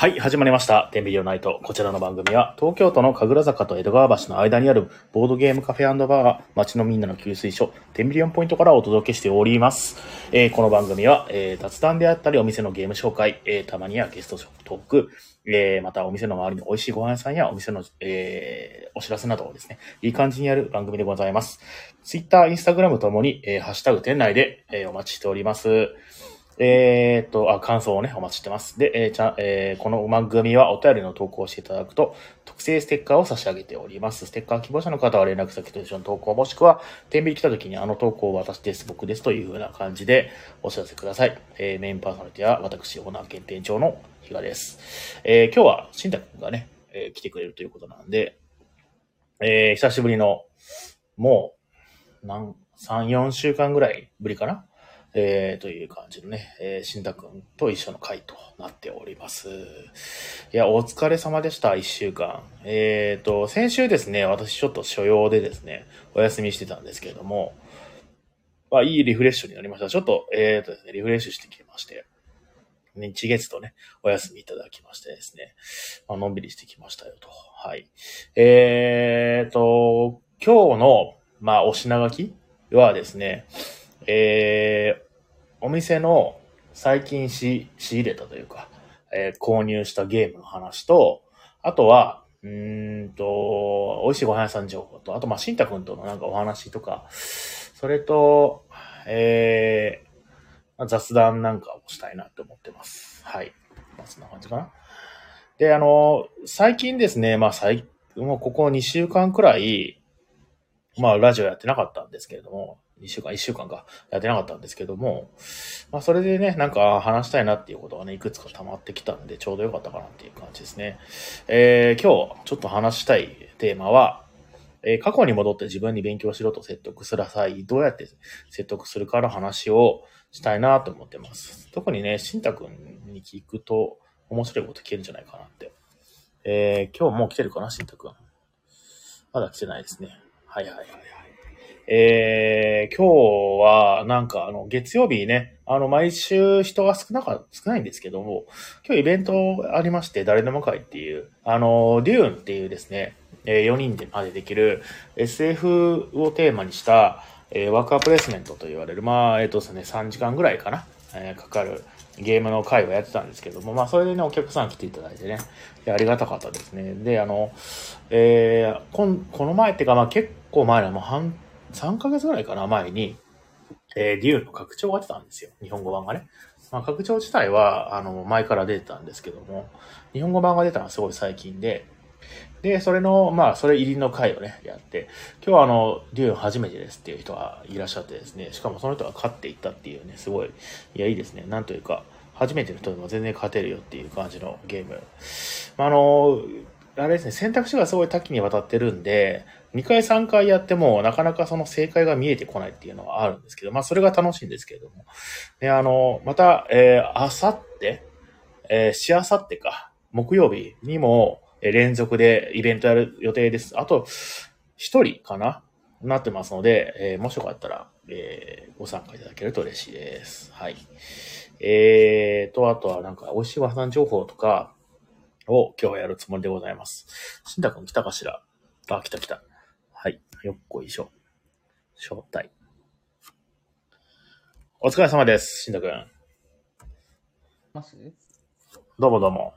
はい、始まりました。テンビリオナイト。こちらの番組は、東京都の神楽坂と江戸川橋の間にあるボードゲームカフェバーが、街のみんなの給水所、テンビリオンポイントからお届けしております。えーこの番組は、えー雑談であったり、お店のゲーム紹介、えーたまにはゲストショップトーク、えーまたお店の周りの美味しいご飯屋さんやお店の、えーお知らせなどをですね、いい感じにやる番組でございます。ツイッター、インスタグラムともに、えーハッシュタグ店内で、えーお待ちしております。えーっと、あ、感想をね、お待ちしてます。で、えーちゃ、えーこの番組はお便りの投稿をしていただくと、特製ステッカーを差し上げております。ステッカー希望者の方は連絡先と一緒の投稿、もしくは、天秤来た時にあの投稿を私です、僕ですという風な感じでお知らせください。えーメインパーソナリティは私、オーナー兼店長の比嘉です。えー今日は、しんたくんがね、えー来てくれるということなんで、えー久しぶりの、もう、なん、3、4週間ぐらいぶりかなえー、という感じのね、えー、しんたくんと一緒の回となっております。いや、お疲れ様でした、一週間。えーと、先週ですね、私ちょっと所用でですね、お休みしてたんですけれども、まあ、いいリフレッシュになりました。ちょっと、えーとですね、リフレッシュしてきまして、日月とね、お休みいただきましてですね、まあのんびりしてきましたよと。はい。えーと、今日の、まあ、お品書きはですね、えー、お店の最近し仕入れたというか、えー購入したゲームの話と、あとは、うんと、美味しいご飯屋さん情報と、あと、まあ、しんたくんとのなんかお話とか、それと、えー雑談なんかをしたいなって思ってます。はい。まあ、そんな感じかな。で、あの、最近ですね、まあ、最、もうここ2週間くらい、まあ、ラジオやってなかったんですけれども、2週間、1週間か、やってなかったんですけども、まあ、それでね、なんか話したいなっていうことがね、いくつか溜まってきたんで、ちょうどよかったかなっていう感じですね。えー、今日、ちょっと話したいテーマは、え過去に戻って自分に勉強しろと説得する際、どうやって説得するかの話をしたいなと思ってます。特にね、しんたくんに聞くと面白いこと聞けるんじゃないかなって。えー、今日もう来てるかな、しんたくん。まだ来てないですね。はいはいはいはい。えー、今日は、なんか、あの、月曜日ね、あの、毎週人が少なか、少ないんですけども、今日イベントありまして、誰でも会っていう、あの、デューンっていうですね、え4人でまでできる SF をテーマにした、えーワークアプレイスメントと言われる、まあ、えっ、とですね、3時間ぐらいかな、えかかるゲームの会をやってたんですけども、まあ、それでね、お客さん来ていただいてね、ありがたかったですね。で、あの、えーこんこの前っていうか、まあ、結構前の、もう半、3ヶ月ぐらいかな、前に、えー、デューの拡張が出たんですよ。日本語版がね。まあ、拡張自体は、あの、前から出てたんですけども、日本語版が出たのはすごい最近で、で、それの、まあ、それ入りの回をね、やって、今日はあの、デューン初めてですっていう人がいらっしゃってですね、しかもその人が勝っていったっていうね、すごい、いや、いいですね。なんというか、初めての人でも全然勝てるよっていう感じのゲーム。まあ、あの、あれですね、選択肢がすごい多岐にわたってるんで、2回3回やっても、なかなかその正解が見えてこないっていうのはあるんですけど、まあ、それが楽しいんですけれども。で、あの、また、えー、あさって、えー、しあさってか、木曜日にも、え連続でイベントやる予定です。あと、一人かななってますので、えーもしよかったら、えーご参加いただけると嬉しいです。はい。えーと、あとはなんか、美味しいご飯情報とかを今日はやるつもりでございます。しんたくん来たかしら？あ、来た来た。はい。よっこいしょ。招待。お疲れ様です、しんたくん。ます？どうもどうも。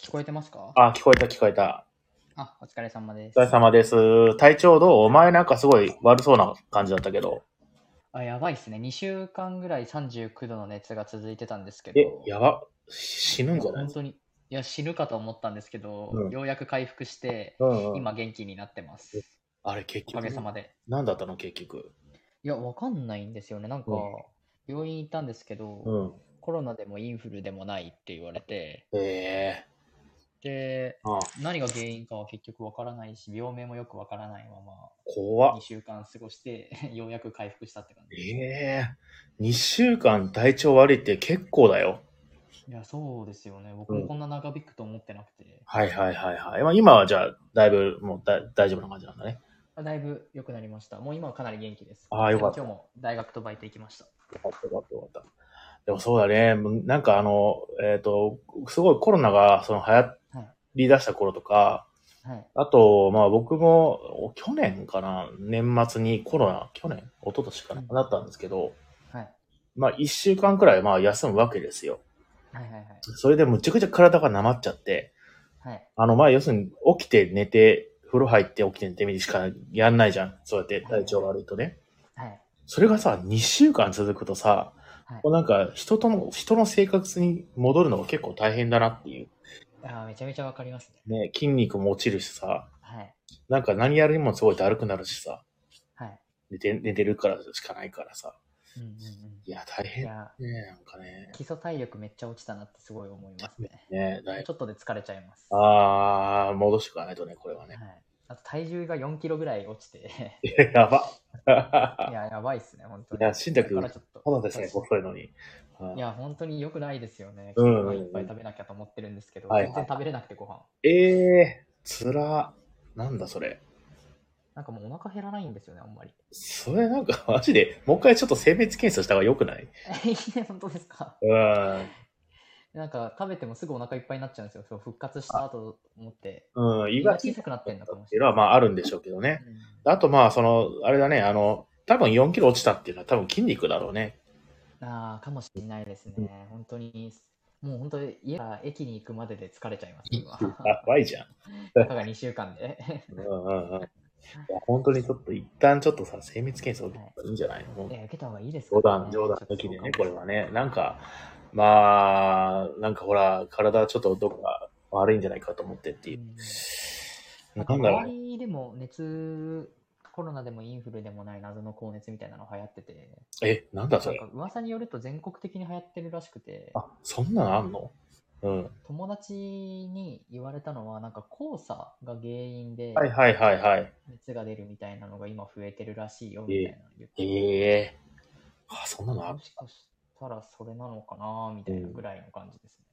聞こえてますか？あ、聞こえた聞こえた。あ、お疲れ様でおす。疲れ様です。体調どう？お前なんかすごい悪そうな感じだったけど。あ、やばいっすね。2週間ぐらい39度の熱が続いてたんですけえど。、やば。死ぬんじゃない？本当に。いや、死ぬかと思ったんですけど、うんようやく回復して、うんうん。今元気になってます。あれ結おか局。げさまで。何だったの結局。いや、わかんないんですよね。なんかうん、病院行ったんですけど、うん。コロナでもインフルでもないって言われて、ええで、あ何が原因かは結局わからないし、病名もよくわからないまま、怖っ2。週間過ごして、ようやく回復したって感じ。ええ2週間体調悪いって結構だよ。いや、そうですよね。僕もこんな長引くと思ってなくて、はいはいはいはい。まあ、今はじゃあ、だいぶもうだ大丈夫な感じなんだね。あだいぶ良くなりました。もう今はかなり元気です。あーよかった今日も大学とバイト行きました。よかったよかったよかった。でもそうだね。なんかあの、えっ、と、すごいコロナがその流行り出した頃とか、はい。あと、まあ僕も、去年かな、年末にコロナ、去年？一昨年かな、うんなったんですけど、はい。まあ一週間くらいまあ休むわけですよ。はいはいはい。それでむちゃくちゃ体がなまっちゃって、はい。あのまあ要するに起きて寝て、風呂入って起きて寝てみるしかやんないじゃん。そうやって体調悪いとね。はい。それがさ、2週間続くとさ、はいこうなんか人との、人の生活に戻るのが結構大変だなっていう。ああ、めちゃめちゃわかりますね。ね、筋肉も落ちるしさ、はい。なんか何やるにもすごいだるくなるしさ、はい。寝て、寝てるからしかないからさ。うんうんうん。いや、大い変ね、や、なんかね。基礎体力めっちゃ落ちたなってすごい思いますね。ねちょっとで疲れちゃいます。あー、戻していかないとね、これはね。はい。あと体重が4キロぐらい落ちて、やば。いや、やばいっすね、本当に。いや新宅だからちょっと。ただですね、細いのに。いや、本当に良くないですよね。うんご飯いっぱい食べなきゃと思ってるんですけど、はい全然食べれなくてご飯。ええー、つら。なんだそれ。なんかもうお腹減らないんですよね、あんまり。それなんか マジで、もう一回ちょっと性別検査した方が良くない？いいね、本当ですか？うん。なんか食べてもすぐお腹いっぱいになっちゃうんですよ。そう復活した後と思って。うん、胃胃がが小さくなってんのかもしてれない。まああるんでしょうけどね。うんあとまあ、その、あれだね、あの、多分4キロ落ちたっていうのは多分筋肉だろうね。ああ、かもしれないですね。本当に、もう本当に家から駅に行くまでで疲れちゃいます、今。やばいじゃん。たかが2週間で。うんうんうん。いや本当にちょっと一旦ちょっとさ、精密検査を受けた方がいいんじゃないの、いや、受けた方がいいです冗かね談、冗談抜きでね、これはね。なんか、まあ、なんかほら、体ちょっとどこか悪いんじゃないかと思ってっていうう。んなんだろう周。りでも熱、コロナでもインフルでもない謎の高熱みたいなの流行ってて、え、なんだそれ。噂によると全国的に流行ってるらしくて、あ、そんなのあんのうん。友達に言われたのは、なんか黄砂が原因ではいはいはいはい。熱が出るみたいなのが今増えてるらしいよみたいなの言っててええあ、そんなのある？もしかしたらそれなのかなみたいなぐらいの感じですね。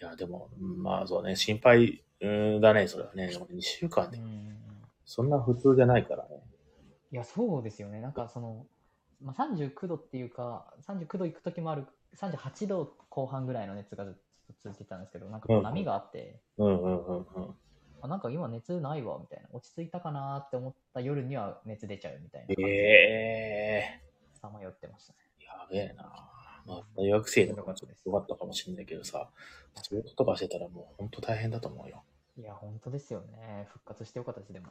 いや、でも、まあそうね、心配うんだね、それはね。でも2週間で、うんそんな普通じゃないからね。いや、そうですよね。なんかその、まあ、39度っていうか、39度行く時もある、38度後半ぐらいの熱がずっと続いてたんですけど、なんか波があって、うんうんうんうん。あなんか今熱ないわみたいな、落ち着いたかなって思った夜には熱出ちゃうみたいなえでえさまよってましたね。やべえな。まあ、大学生とかちょっとよかったかもしれないけどさ、仕事とかしてたらもう本当大変だと思うよ。いや、本当ですよね。復活してよかったです、でも。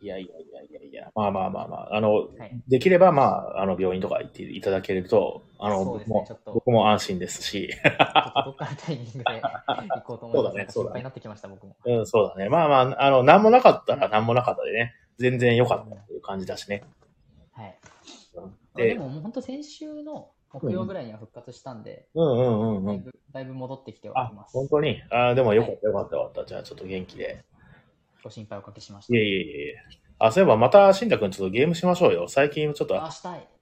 いやいやいやいやいや、まあまあまあまあ、あの、はい。できればまあ、あの、病院とか行っていただけると、あの、ね、ちょっと、僕も安心ですし、ちょっとどっかのタイミングで行こうと思います。そうだねなんか心配になってきました、僕も。うん、そうだね。まあまあ、あの、なんもなかったらなんもなかったでね、全然良かったっていう感じだしね。はい。うんでで、ももう本当先週の木曜ぐらいには復活したんで、うんうんうんうん。だいぶ戻ってきてはあいます。、本当に？あでもよかったよかったよかった。じゃあちょっと元気で。ご心配おかけしました。いえいえいえ。あ、そういえばまた、しんたくんちょっとゲームしましょうよ。最近ちょっと。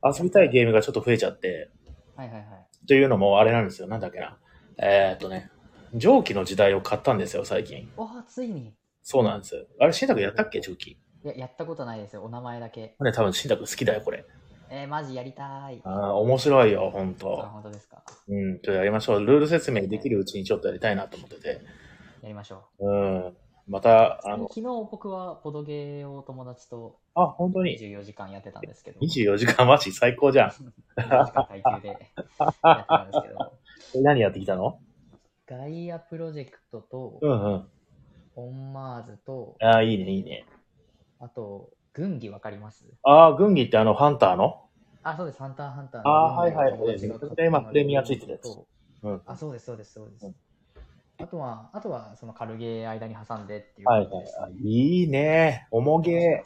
遊びたいゲームがちょっと増えちゃって、はいはいはい。というのもあれなんですよ。なんだっけな。えー、っとね、蒸気の時代を買ったんですよ、最近。おーついに。そうなんですよ。あれ、しんたくんやったっけ蒸気？いや、やったことないですよ。お名前だけ。ね、多分しんたくん好きだよ、これ。えー、マジやりたい。あー面白いよ、ほんあ、と。本当ですか。うん、ちょっとやりましょう。ルール説明できるうちにちょっとやりたいなと思ってて。やりましょうん。また、う。あの昨、日僕はボドゲーを友達とあ、本当に？24時間やってたんですけど。24時間マジ最高じゃん。24時間耐久でやってたんですけど。え何やってきたの？ガイアプロジェクトと、うんうん。オンマーズと、ああ、いいね、いいね。あと、軍技わかります？ああ、軍技ってあの、ハンターの？あ、そうです、ハンターハンターのあーはいはい友達が買った今プレミアついてるやつとうん。あ、そうです、そうです、そうです。うんあとは、あとは、その軽ゲー間に挟んでっていうはいはいい。いいね。おもげ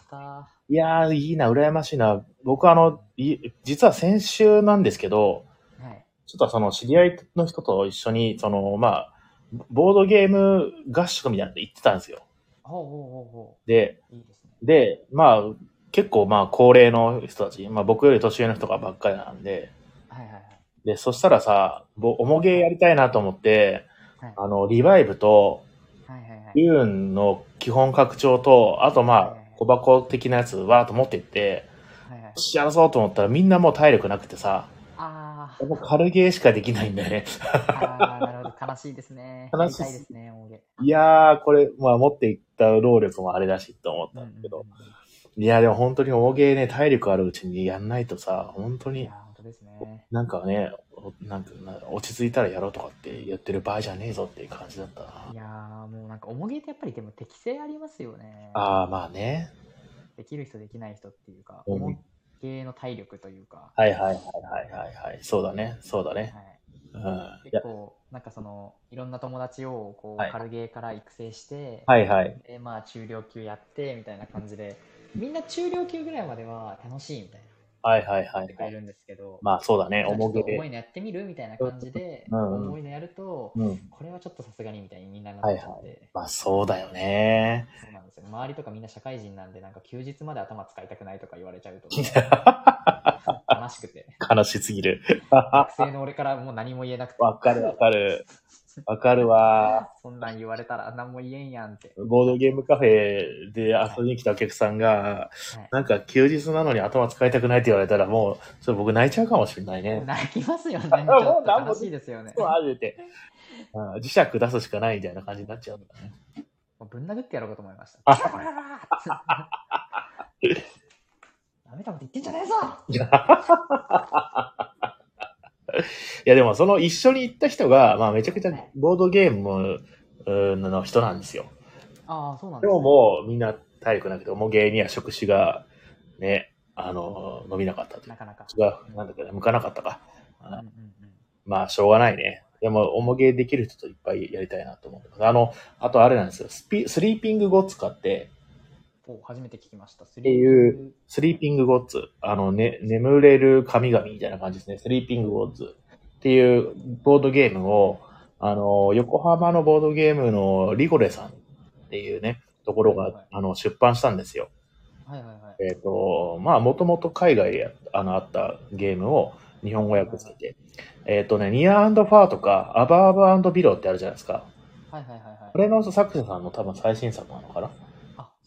いやー、いいな、羨ましいな。僕あの、い実は先週なんですけど、たはい。ちょっとその知り合いの人と一緒に、その、まあ、ボードゲーム合宿みたいなの行ってたんですよ。ほうほうほうほで、う。いいですね。で、まあ、結構まあ、高齢の人たち、まあ僕より年上の人がばっかりなんで、はいはいはい。で、そしたらさ、ぼおもげやりたいなと思って、はいあの、リバイブと、はいはいはい。ユーンの基本拡張と、あとまあはいはいはい、小箱的なやつわーっと持ってって、はいはいよ、しやるぞと思ったらみんなもう体力なくてさ、ああやっぱ軽ゲーしかできないんだよね。ーあー、なるほど。悲しいですね。悲しいですね。いやー、これ、まあ持っていった労力もあれだしと思っうんうんうんたんだけど。いや、でも本当に重ゲーね、体力あるうちにやんないとさ、本当にですね。なんかね、おなんかな落ち着いたらやろうとかって言ってる場合じゃねえぞっていう感じだったな。いやー、もうなんか、重げってやっぱりでも適性ありますよね。ああ、まあね。できる人、できない人っていうか、うん重げの体力というか、はいはいはいはいはいはい。そうだね。そうだね。はい、うん。結構、なんかその、いろんな友達をこう、はい軽ゲーから育成して、はいはい。で、まあ、中量級やって、みたいな感じで、みんな中量級ぐらいまでは楽しいみたいなはいはいはいはい。言ってくれるんですけど、まあそうだね。重げで。重いのやってみるみたいな感じで、うんうん重いのやると、うん。これはちょっとさすがにみたいにみんななっちゃって、まあそうだよね。そうなんですよ。周りとかみんな社会人なんで、なんか休日まで頭使いたくないとか言われちゃうと、悲しくて、悲しすぎる。学生の俺からもう何も言えなくて、わかるわかる。わかるわ。そんなん言われたら何も言えんやんって。ボードゲームカフェで遊びに来たお客さんが、はいなんか休日なのに頭使いたくないって言われたらもう、それ僕泣いちゃうかもしれないね。泣きますよね。ち もうょっとしいですよね。そう、あるって。うん磁石出すしかないみたいな感じになっちゃうんだね。もうぶん殴ってやろうかと思いました。あ ダメだこと言ってんじゃねえぞいやでもその一緒に行った人が、まあめちゃくちゃボードゲームうんの人なんですよ。ああ、そうなんでももうみんな体力なくて、もう芸には食事がね、あの、伸びなかったというなかなか。違う、なんだっけね、向かなかったか。うんうんうんまあ、しょうがないね。でも、重げできる人といっぱいやりたいなと思ってます。あの、あとあれなんですよ。スピスリーピングゴッツ買って、お初めて聞きました。スていうスリーピングゴッツ。あの、ね、眠れる神々みたいな感じですね。スリーピングゴッツっていうボードゲームを、あの、横浜のボードゲームのリゴレさんっていうね、ところはいはい、があの、出版したんですよ。はいはいはい。えっ、と、まあ、もともと海外であのあったゲームを日本語訳されて、えっ、とね、ニアファーとか、アバーバビロってあるじゃないですか。はいはいはいはい。これの作者さんの多分最新作なのかな？あ、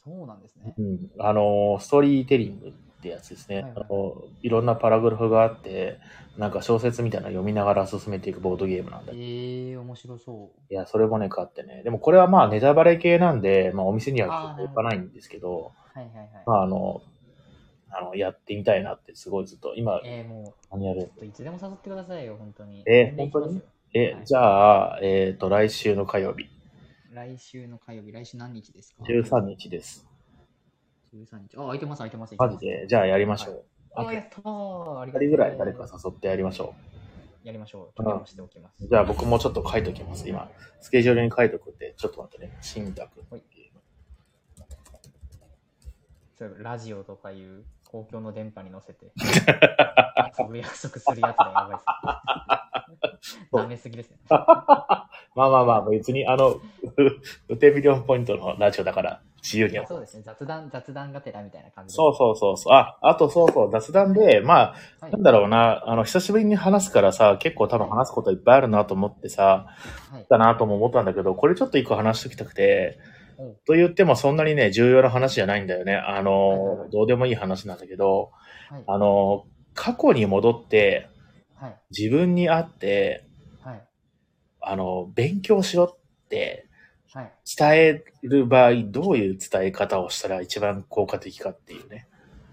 そうなんですね。うん。あの、ストーリーテリングってやつですね。はいはいあのいろんなパラグラフがあって、なんか小説みたいなの読みながら進めていくボードゲームなんだええー、面白そう。いや、それもね、買ってね。でもこれはまあネタバレ系なんで、まあお店にはあー結構行かないんですけど、はいはいはい。まああの、あの、やってみたいなってすごいずっと、今、えー、も何やる？いつでも誘ってくださいよ、本当に。えー全然行きますよえ、はいじゃあ、えっ、と、来週の火曜日、来週の火曜日、来週何日ですか？13日です。13日。あ、空いてます、空いてます。マジで、じゃあやりましょう。あ、やったー。あり二がとう人ぐらい誰か誘ってやりましょやりましょう。取り直しておきます。う。じゃあ僕もちょっと書いときます、今。スケジュールに書いとくって、ちょっと待ってね。新宅はいラジオとかいう公共の電波に乗せて、遊ぶ約束するやつだ、やばいっす。ダメすぎですね。まあまあまあ、別に、あの、ウテミリオンポイントのラジオだから、自由に。そうですね、雑談、雑談がてらみたいな感じで。そうそうそうそう。あ、あとそうそう、雑談で、まあ、はいなんだろうな、あの、久しぶりに話すからさ、結構多分話すこといっぱいあるなと思ってさ、はい。だなとも思ったんだけど、これちょっと一個話しておきたくて、と言ってもそんなにね、重要な話じゃないんだよね。あのは、いどうでもいい話なんだけど、はい。あの、過去に戻って、はい。自分に会って、はい。あの、勉強しろってはい。伝える場合、どういう伝え方をしたら一番効果的かっていうね。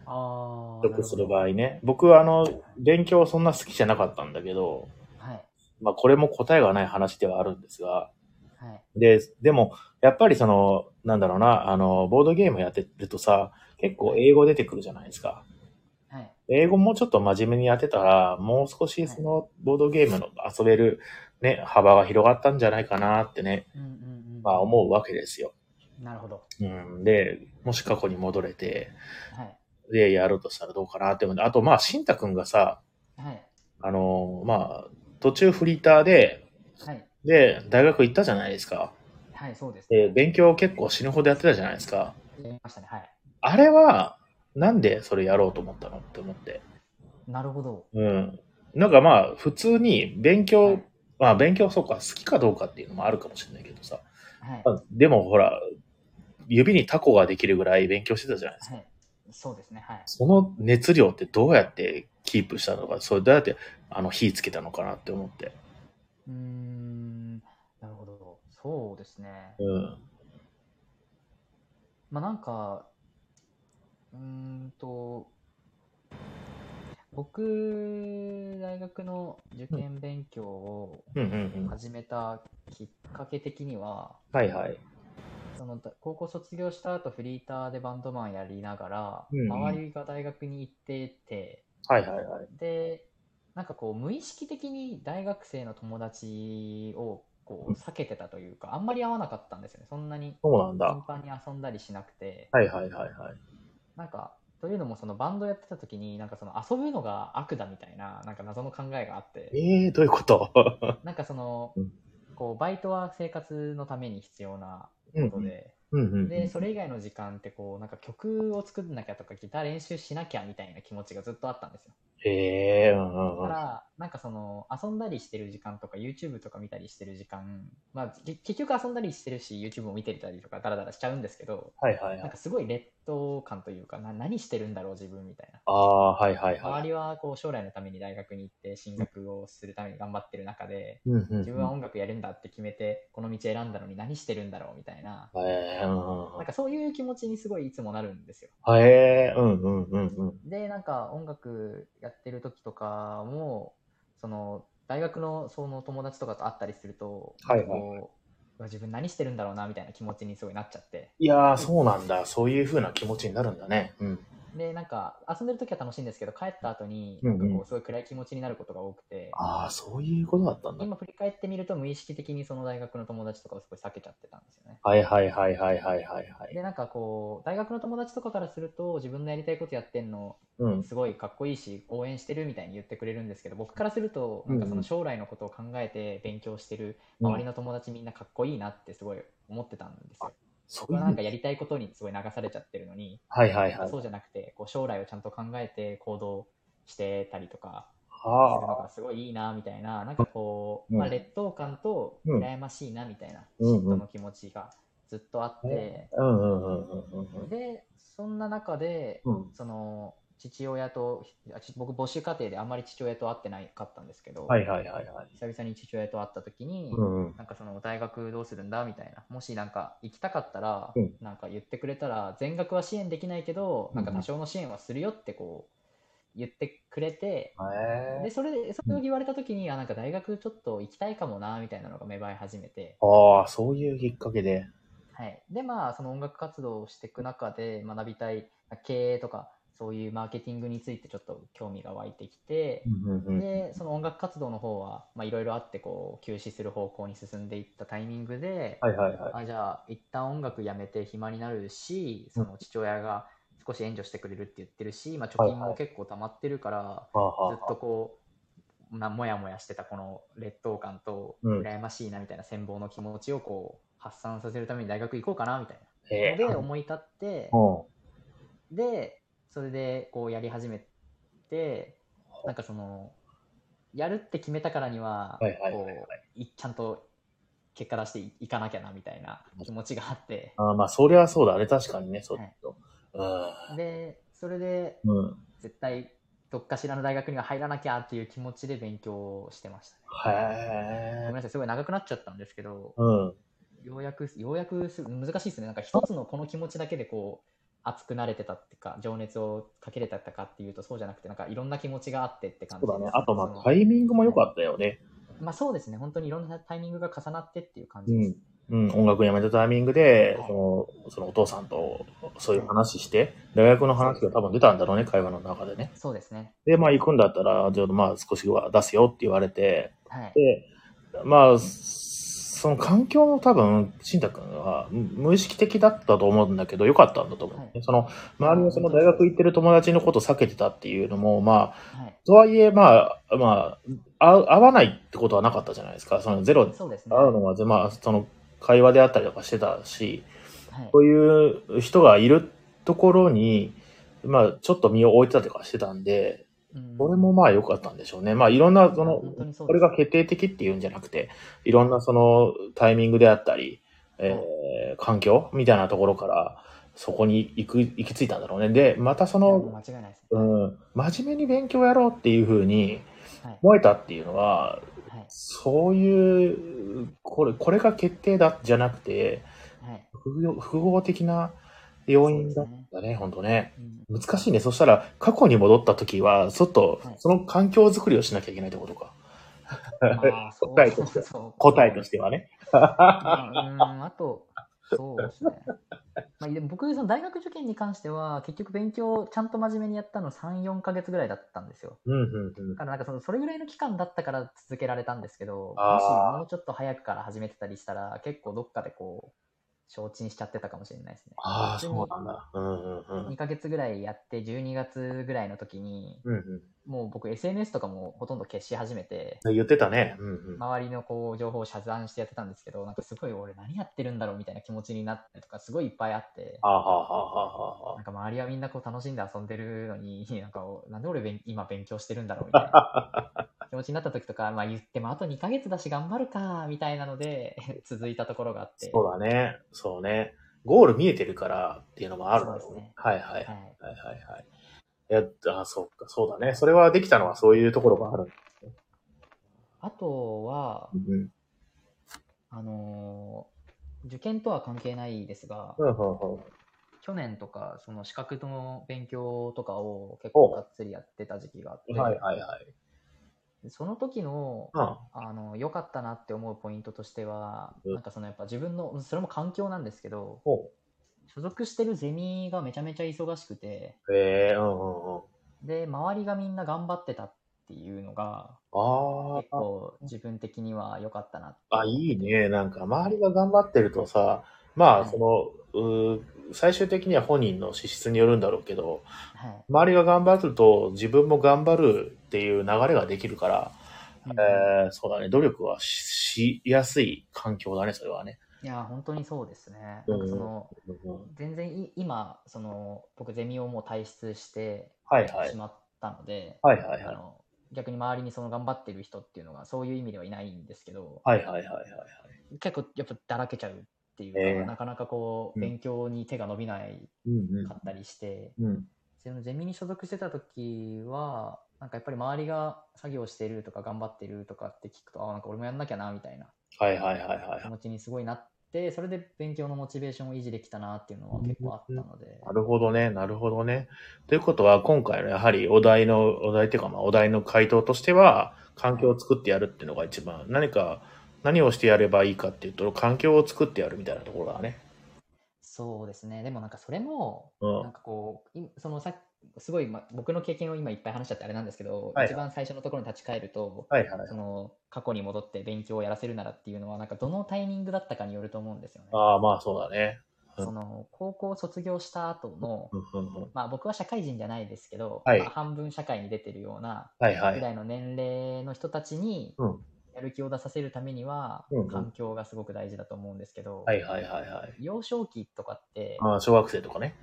あー。読する場合ね。僕はあの、勉強そんな好きじゃなかったんだけど、はい。まあこれも答えがない話ではあるんですが、はい。で、でも、やっぱりその、なんだろうな、あの、ボードゲームやってるとさ、結構英語出てくるじゃないですか。はい。英語もちょっと真面目にやってたら、もう少しそのボードゲームの遊べるね、幅が広がったんじゃないかなってね、うんうんうん。まあ思うわけですよ。なるほど。うん。で、もし過去に戻れて、はい。で、やるとしたらどうかなって思う。あと、まあ、しんたくんがさ、はい。あのまあ、途中フリーターで、はい。で、大学行ったじゃないですか。はい、そうです。で、勉強結構死ぬほどやってたじゃないですか。やりましたね。はい。あれは、なんでそれやろうと思ったのって思って。なるほど。うん。なんかまあ、普通に勉強、はいまあ勉強そうか、好きかどうかっていうのもあるかもしれないけどさ。はい。まあでもほら、指にタコができるぐらい勉強してたじゃないですか。はい。そうですね。はい。その熱量ってどうやってキープしたのか、それどうやってあの、火つけたのかなって思って。うーん。そうですね。うん。まあなんか、うーんと、僕、大学の受験勉強を。始めたきっかけ的には、はいはい。その高校卒業した後フリーターでバンドマンやりながら、うんうん周りが大学に行ってて、はいはいはい。で、なんかこう無意識的に大学生の友達をこう避けてたというか、あんまり会わなかったんですよね。そんなにそうなんだ頻。繁に遊んだりしなくて。はいはいはいはい。なんか、というのもそのバンドやってた時に、なんかその遊ぶのが悪だみたいな、なんか謎の考えがあって、ええー、どういうこと？なんかそのうん、こう、バイトは生活のために必要なうんことで、うんうんうん。で、それ以外の時間ってこう、なんか曲を作んなきゃとか、ギター練習しなきゃみたいな気持ちがずっとあったんですよ。へえー、うんうんうん。だから、なんかその、遊んだりしてる時間とか、YouTube とか見たりしてる時間、まあ、き結局遊んだりしてるし、YouTube も見てたりとか、ダラダラしちゃうんですけど、はいはいはいなんか。すごい劣等感というか、な何してるんだろう、自分みたいな。ああ、はいはいはい。周りはこう将来のために大学に行って進学をするために頑張ってる中で、うんうんうん。自分は音楽やるんだって決めて、この道選んだのに何してるんだろうみたいな、へえー、うんなんかそういう気持ちにすごいいつもなるんですよ。へえー、うんうんうんうん。で、なんか音楽やってる時とかも、その大学のその友達とかと会ったりすると、はいはい自分何してるんだろうなみたいな気持ちにすごいなっちゃって。いやー、そうなんだ。そういう風な気持ちになるんだね。うん。で、なんか遊んでる時は楽しいんですけど、帰った後に、うんかこうすごい暗い気持ちになることが多くて、ああ、そういうことだったんだ。今振り返ってみると無意識的にその大学の友達とかをすごい避けちゃってたんですよね。はいはいはいはいはいはいはい。で、なんかこう、大学の友達とかからすると、自分のやりたいことやってんの、うん。すごいかっこいいし、応援してるみたいに言ってくれるんですけど、僕からすると、なんかその将来のことを考えて勉強してる周りの友達みんなかっこいいなってすごい思ってたんですよ。そういう僕はなんかやりたいことにすごい流されちゃってるのに、はいはいはい。そうじゃなくて、こう将来をちゃんと考えて行動してたりとか、するのはあ。がすごいいいなみたいな、なんかこう、うんまあ、劣等感とうん羨ましいなみたいな嫉妬の気持ちがずっとあって。で、そんな中で、うん。その父親と、僕、母子家庭であんまり父親と会ってないかったんですけど、はいはいはいはい。久々に父親と会った時に、うんうん。なんかその大学どうするんだみたいな、もしなんか行きたかったら、うんなんか言ってくれたら、全額は支援できないけど、なんか多少の支援はするよってこう言ってくれて、へえ。でそれでそれを言われた時に、あなんか大学ちょっと行きたいかもなみたいなのが芽生え始めて、ああ、そういうきっかけで。はい、でまあその音楽活動をしていく中で学びたい経営とかそういうマーケティングについてちょっと興味が湧いてきて。でその音楽活動の方はまあいろいろあってこう休止する方向に進んでいったタイミングで、はいはいはい。あじゃあ一旦音楽やめて暇になるしその父親が少し援助してくれるって言ってるし、まあ、貯金も結構溜まってるから、ずっとこうなもやもやしてたこの劣等感とうん羨ましいなみたいな羨望の気持ちをこう発散させるために大学行こうかなみたい。なので思い立ってうん。でそれでこうやり始めてなんかそのやるって決めたからにははいはいはいはいこういちゃんと結果出していいかなきゃなみたいな気持ちがあってあーまあ、そりゃそうだね。確かにね、そうはいうでそれでん。うん。絶対どっかしらの大学には入らなきゃっていう気持ちで勉強してましたね。ごめん。なさい、すごい長くなっちゃったんですけど、うん。ようやく、ようやくす難しいですね。なんか一つのこの気持ちだけでこう、熱くなれてたっていうか、情熱をかけれたかっていうとそうじゃなくて、なんかいろんな気持ちがあってって感じですそうだね。あと、まあ、タイミングも良かったよね。まあそうですね、本当にいろんなタイミングが重なってっていう感うんじです。。うん、音楽やめたタイミングではい、その、そのお父さんとそういう話して、大学の話が多分出たんだろうね、会話の中でね。そうですね。で、まあ行くんだったら、ちょっとまあ少しは出すよって言われて、はい。で、まあ、その環境も多分、慎太君は無意識的だったと思うんだけど、良かったんだと思う、ねはいその、周りのその大学行ってる友達のことを避けてたっていうのも、まあ、はい。とはいえ、まあ、まあ、合わないってことはなかったじゃないですか。そのゼロ、そうですね。会うのは、まあ、その会話であったりとかしてたし、はいそういう人がいるところに、まあ、ちょっと身を置いてたりとかしてたんで、うんこれもまあ良かったんでしょうね。まあいろんな、そのこれが決定的っていうんじゃなくて、いろんなそのタイミングであったり、えー環境みたいなところから、そこに行く、行き着いたんだろうね。で、またその、間違いないですね。うん、真面目に勉強やろうっていうふうに、はい。思えたっていうのは、はい。そういう、これ、これが決定だじゃなくて、はい。複合的な要因だったね、本当ね。うん難しいね。そしたら、過去に戻った時は、ちょっとはい、その環境づくりをしなきゃいけないってことか。まあ、そ う答えとしては答えとしてはね。まあうん、あと、そうですね。まあ、でも僕、その大学受験に関しては、結局勉強ちゃんと真面目にやったの3、4ヶ月ぐらいだったんですよ。うん、うん、うんだ。からなんかそのそれぐらいの期間だったから続けられたんですけど、もしもうちょっと早くから始めてたりしたら、結構どっかでこう、承知しちゃってたかもしれないですね。ああ、そうなんだ。うん、うん、うん。2ヶ月ぐらいやって、12月ぐらいの時に、うん、うん。もう僕 SNS とかもほとんど消し始めて、言ってたね。うん、うん。周りのこう情報を遮断してやってたんですけど、なんかすごい俺何やってるんだろうみたいな気持ちになったりとか、すごいいっぱいあって、なんか周りはみんなこう楽しんで遊んでるのに、なんかなんで俺勉今勉強してるんだろうみたいなあ。気持ちになった時とか、まあ言ってもあと2ヶ月だし頑張るか、みたいなので 続いたところがあって。そうだね。そうね。ゴール見えてるからっていうのもあるだろうねそうですね。はい、はい。はい。はいはいはい。いや、あ、そうか、そうだね。それはできたのはそういうところがある。あとは、うん。あのー受験とは関係ないですが、うん。去年とか、その資格の勉強とかを結構がっつりやってた時期があって、はいはいはい。でその時の、うん。あの、良かったなって思うポイントとしては、うんなんかそのやっぱ自分の、それも環境なんですけど、ほ所属してるゼミがめちゃめちゃ忙しくて、え、うんうんうん。で、周りがみんな頑張ってたっていうのが、あ結構自分的には良かったなあ、あ、いいね。なんか、周りが頑張ってるとさ、まあ、はいその、最終的には本人の資質によるんだろうけど、はい。周りが頑張ると自分も頑張るっていう流れができるから、うんえーそうだね。努力はししやすい環境だね、それはね。いや、本当にそうですね。うんなんかその、うん全然い今、その、僕ゼミをもう退出してし。まったので、はいはいはい。あの逆に周りにその頑張ってる人っていうのがそういう意味ではいないんですけど、はいはいはいはいはい。結構やっぱだらけちゃうっていうか、ええなかなかこう、うん勉強に手が伸びないうんかったりして、うん。うん。そのゼミに所属してた時は、なんかやっぱり周りが作業してるとか頑張ってるとかって聞くと、あ、なんか俺もやんなきゃなみたいなはいはいはいはい気。持ちにすごいなって、それで勉強のモチベーションを維持できたなっていうのは結構あったので、なるほどね、なるほどね。ということは、今回のやはりお題の、お題っていうか、まあ、お題の回答としては、環境を作ってやるっていうのが一番、何か、何をしてやればいいかっていうと、環境を作ってやるみたいなところだね。そうですね。でもなんかそれも、うんなんかこう、いそのさすごい、ま、僕の経験を今いっぱい話しちゃってあれなんですけど、はい一番最初のところに立ち返ると、はいはいそ。の過去に戻って勉強をやらせるならっていうのは、なんかどのタイミングだったかによると思うんですよね。ああ、まあそうだね。うんその高校卒業した後の、うんうんうんまあ僕は社会人じゃないですけど、はいまあ半分社会に出てるようなはいはい。ぐらいの年齢の人たちにうんやる気を出させるためには環境がすごく大事だと思うんですけど、はいはいはいはい。幼少期とかって、ああ、小学生とかね。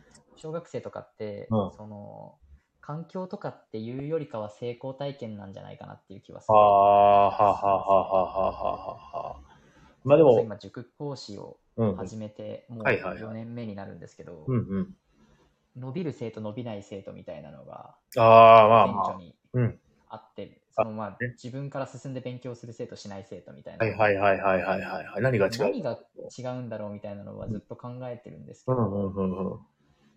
小学生とかって、うんその環境とかっていうよりかは成功体験なんじゃないかなっていう気はすある。あ、ははははははは。まあでも、今塾講師をうん。始めてもうはいはいはい4年目になるんですけど。伸びる生徒伸びない生徒みたいなのがああ、まあまあ。って、そのまあね自分から進んで勉強する生徒しない生徒みたいな、はいはいはいはいはいはいはい。何が違う？何が違うんだろうみたいなのはずっと考えてるんですけど、うんうんうんうん。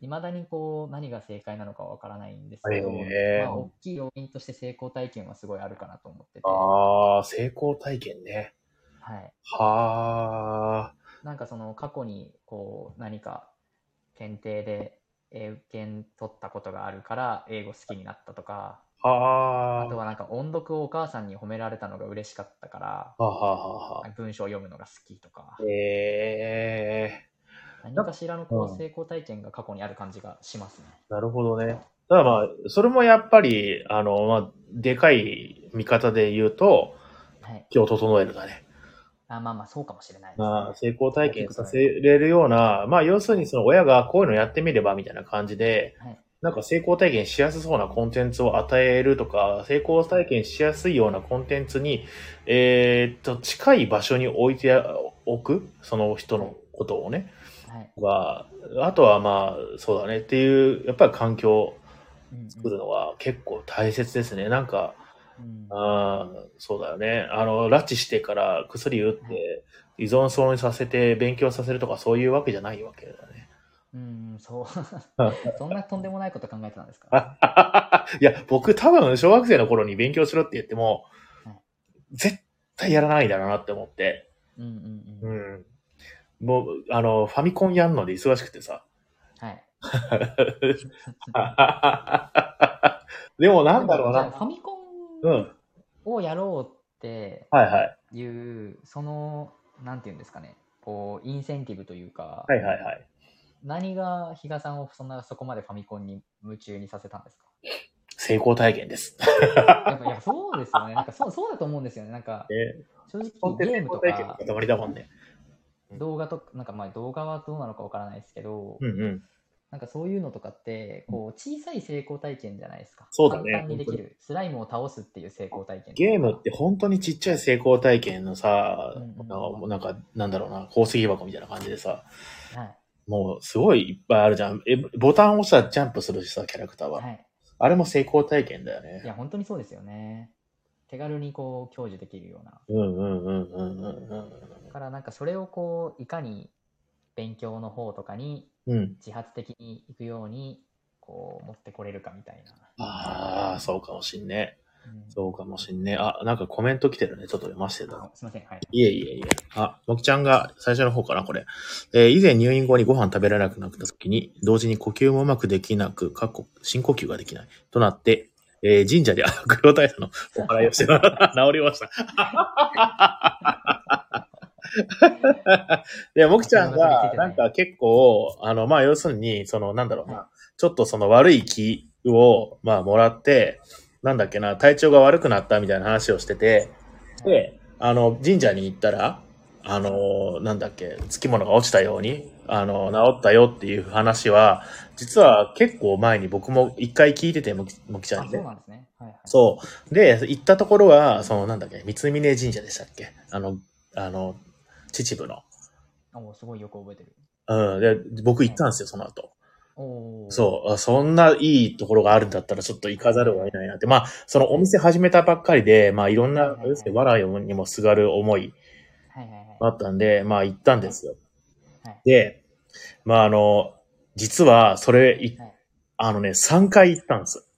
いまだにこう何が正解なのかわからないんですけど、へーまあ、大きい要因として成功体験はすごいあるかなと思ってて、ああ、成功体験ね。はい、はあ。なんかその過去にこう何か検定で英検取ったことがあるから英語好きになったとか、はあ。あとはなんか音読をお母さんに褒められたのが嬉しかったから、はあはあはあ。文章を読むのが好きとか、ええ何かしらのこう成功体験が過去にある感じがしますね。なるほどね。ただまあ、それもやっぱり、あの、まあ、でかい見方で言うと、はい。気を整えるだね。あまあまあそうかもしれないです、ね。まあ、成功体験させれるような、まあ、要するにその親がこういうのやってみればみたいな感じで、はい。なんか成功体験しやすそうなコンテンツを与えるとか、成功体験しやすいようなコンテンツに、えーっと、近い場所に置いておく、その人のことをね。はい。は、あとはまあ、そうだねっていう、やっぱり環境作るのは結構大切ですね。なんか、うんああ、そうだよね。あの、拉致してから薬打って、依存症にさせて勉強させるとかそういうわけじゃないわけだね。うん、そう。そんなとんでもないこと考えてたんですか？いや、僕多分小学生の頃に勉強しろって言ってもはい、絶対やらないだろうなって思って。うんうんう。うんん。もう、あの、ファミコンやんので忙しくてさ。はい。でもなんだろうな。ファミコンうん。をやろうってはいはい。いう、その、なんていうんですかね、こう、インセンティブというか、はいはいはい。何が比嘉さんをそんなそこまでファミコンに夢中にさせたんですか？成功体験です。やっぱやそうですよね。なんかそうそうだと思うんですよね。なんか ね正直ゲームと功体験のか塊だもんね。動画とか、なんかまあ動画はどうなのかわからないですけど、うんうん。なんかそういうのとかって、こう小さい成功体験じゃないですか。そうだね簡単にできる。スライムを倒すっていう成功体験。ゲームって本当にちっちゃい成功体験のさ、うんうんなんかなんだろうな、宝石箱みたいな感じでさ、はい。もうすごいいっぱいあるじゃん。え、ボタンを押したらジャンプするしさ、キャラクターは。はい。あれも成功体験だよいね。や、本当にそうですよね。手軽にこう、享受できるような。うんうんうんうんうんうんだからなんかそれをこう、いかに勉強の方とかに。自発的に行くように、こう、持ってこれるかみたいな。ああ、そうかもしんね。うんそうかもしんね。あ、なんかコメント来てるね。ちょっと読ませてた。あすいません。はい。いえいえいえ。あ、もきちゃんが最初の方かな、これ。えー以前入院後にご飯食べられなくなった時に、同時に呼吸もうまくできなく、過去、深呼吸ができない。となって、えー神社で、あ、黒大佐のお祓いをして、治りました。で、もきちゃんが、なんか結構、あの、まあ、要するに、その、なんだろう。な、ちょっとその悪い気を、まあ、もらって、なんだっけな、体調が悪くなったみたいな話をしてて、で、あの、神社に行ったら、あの、なんだっけ、つきものが落ちたように、あの、治ったよっていう話は、実は結構前に僕も一回聞いてて、もきもきちゃあ、んにね。そうなんですね。はいはい。そう。で、行ったところは、その、なんだっけ、三峯神社でしたっけ？あの、あの、秩父の。あもうすごいよく覚えてる。うん。で、僕行ったんですよ、その後。そう。あそんないいところがあるんだったらちょっと行かざるを得ないなって。まあ、そのお店始めたばっかりで、まあいろんな、はいはいはい要するに笑いにもすがる思いはいはいはい。あったんで、まあ行ったんですよ。はいで、まああの、実はそれ、いはいあのね、3回行ったんです。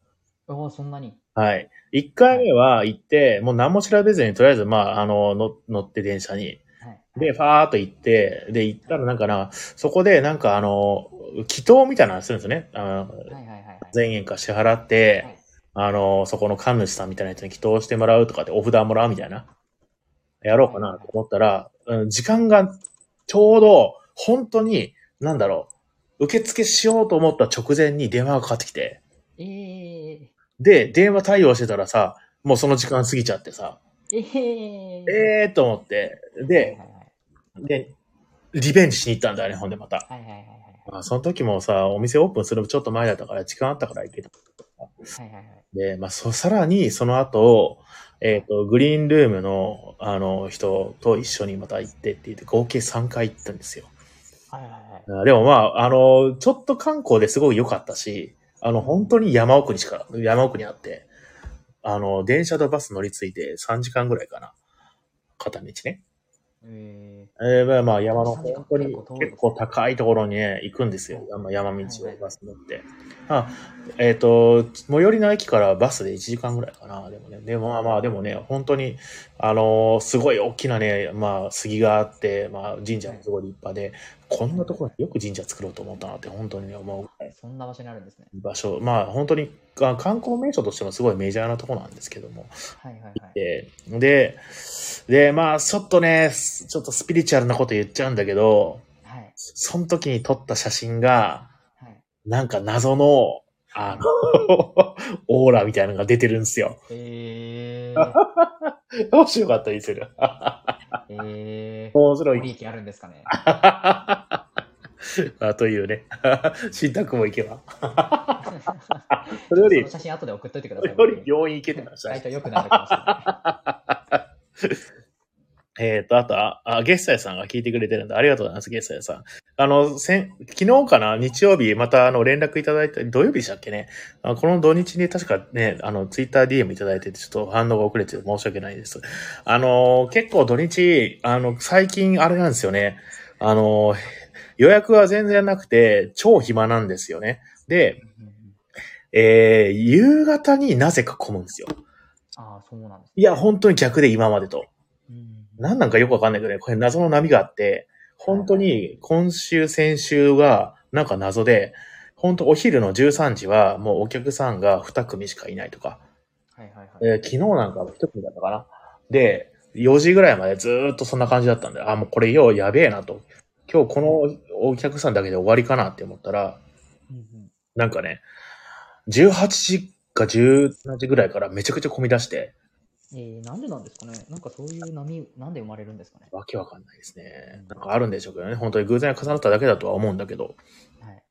おーそんなに？はい。1回目は行って、もう何も調べずに、とりあえず、まあ、あの、の乗って電車に。はい。で、ファーっと行って、で、行ったらなんかな、そこでなんかあの、祈祷みたいなのするんですよね。あのはいはいはいはい。全円か支払って、はいあの、そこの神主さんみたいなやつに祈祷してもらうとかでお札もらうみたいな。やろうかなと思ったら、うん、時間がちょうど、本当に、なんだろう、受付しようと思った直前に電話がかかってきて、えー、で、電話対応してたらさ、もうその時間過ぎちゃってさ、えー、えーと思って、はいで。で、リベンジしに行ったんだよね、ほんでまた。はいはいはいはいまあ、その時もさ、お店オープンするちょっと前だったから、時間あったから行けた。はいはいはい。で、まあ、そ、さらに、その後、えっ、と、グリーンルームの、あの、人と一緒にまた行ってって言って、合計3回行ったんですよ。はいはいはい。あでもまあ、あの、ちょっと観光ですごい良かったし、あの、本当に山奥にしか、山奥にあって、あの、電車とバス乗り継いで3時間ぐらいかな。片道ね。ええー、まあまあ山の3時間本当に結構高いところにね、行くんですよ。山道はいはいをバス乗って。あ、えっ、と、最寄りの駅からバスで1時間ぐらいかな。でもね、でもまあまあでもね、本当に、あのーすごい大きなね、まあ杉があって、まあ神社もすごい立派で、こんなところによく神社作ろうと思ったなって本当にね思うそんな場所にあるんですね。場所。まあ本当にあ観光名所としてもすごいメジャーなところなんですけども。はいはいはい。で、で、で、まあちょっとね、ちょっとスピリチュアルなこと言っちゃうんだけど、はいその時に撮った写真が、はい。なんか謎の、あの、オーラみたいなのが出てるんですよ。えー、面白かったりする。えー、面白い。利益あるんですかね。あというね。新宅も行けば。それより写真後で送っといてください。それより病院行けてました体調良くなるかもしれない。えっ、と、あと、あ、あゲッサイさんが聞いてくれてるんで、ありがとうございます、ゲッサイさん。あの、先、昨日かな日曜日、またあの、連絡いただいた、土曜日でしたっけねあこの土日に確かね、あの、ツイッター DM いただいてて、ちょっと反応が遅れて申し訳ないです。あの、結構土日、あの、最近あれなんですよね。あの、予約は全然なくて、超暇なんですよね。で、えー、夕方になぜか混むんですよ。ああ、そうなんです、いや、本当に逆で今までと。うん何なんかよくわかんないけどね、これ謎の波があって、本当に今週、先週がなんか謎で、本当お昼の13時はもうお客さんが2組しかいないとか、はいはい昨日なんかは1組だったかな。で、4時ぐらいまでずーっとそんな感じだったんで、あ、もうこれようやべえなと。今日このお客さんだけで終わりかなって思ったら、うんうん。なんかね、18時か17時ぐらいからめちゃくちゃ混み出して、えー、なんでなんですかね？なんかそういう波、なんで生まれるんですかね？わけわかんないですね。なんかあるんでしょうけどね。本当に偶然が重なっただけだとは思うんだけど。はい。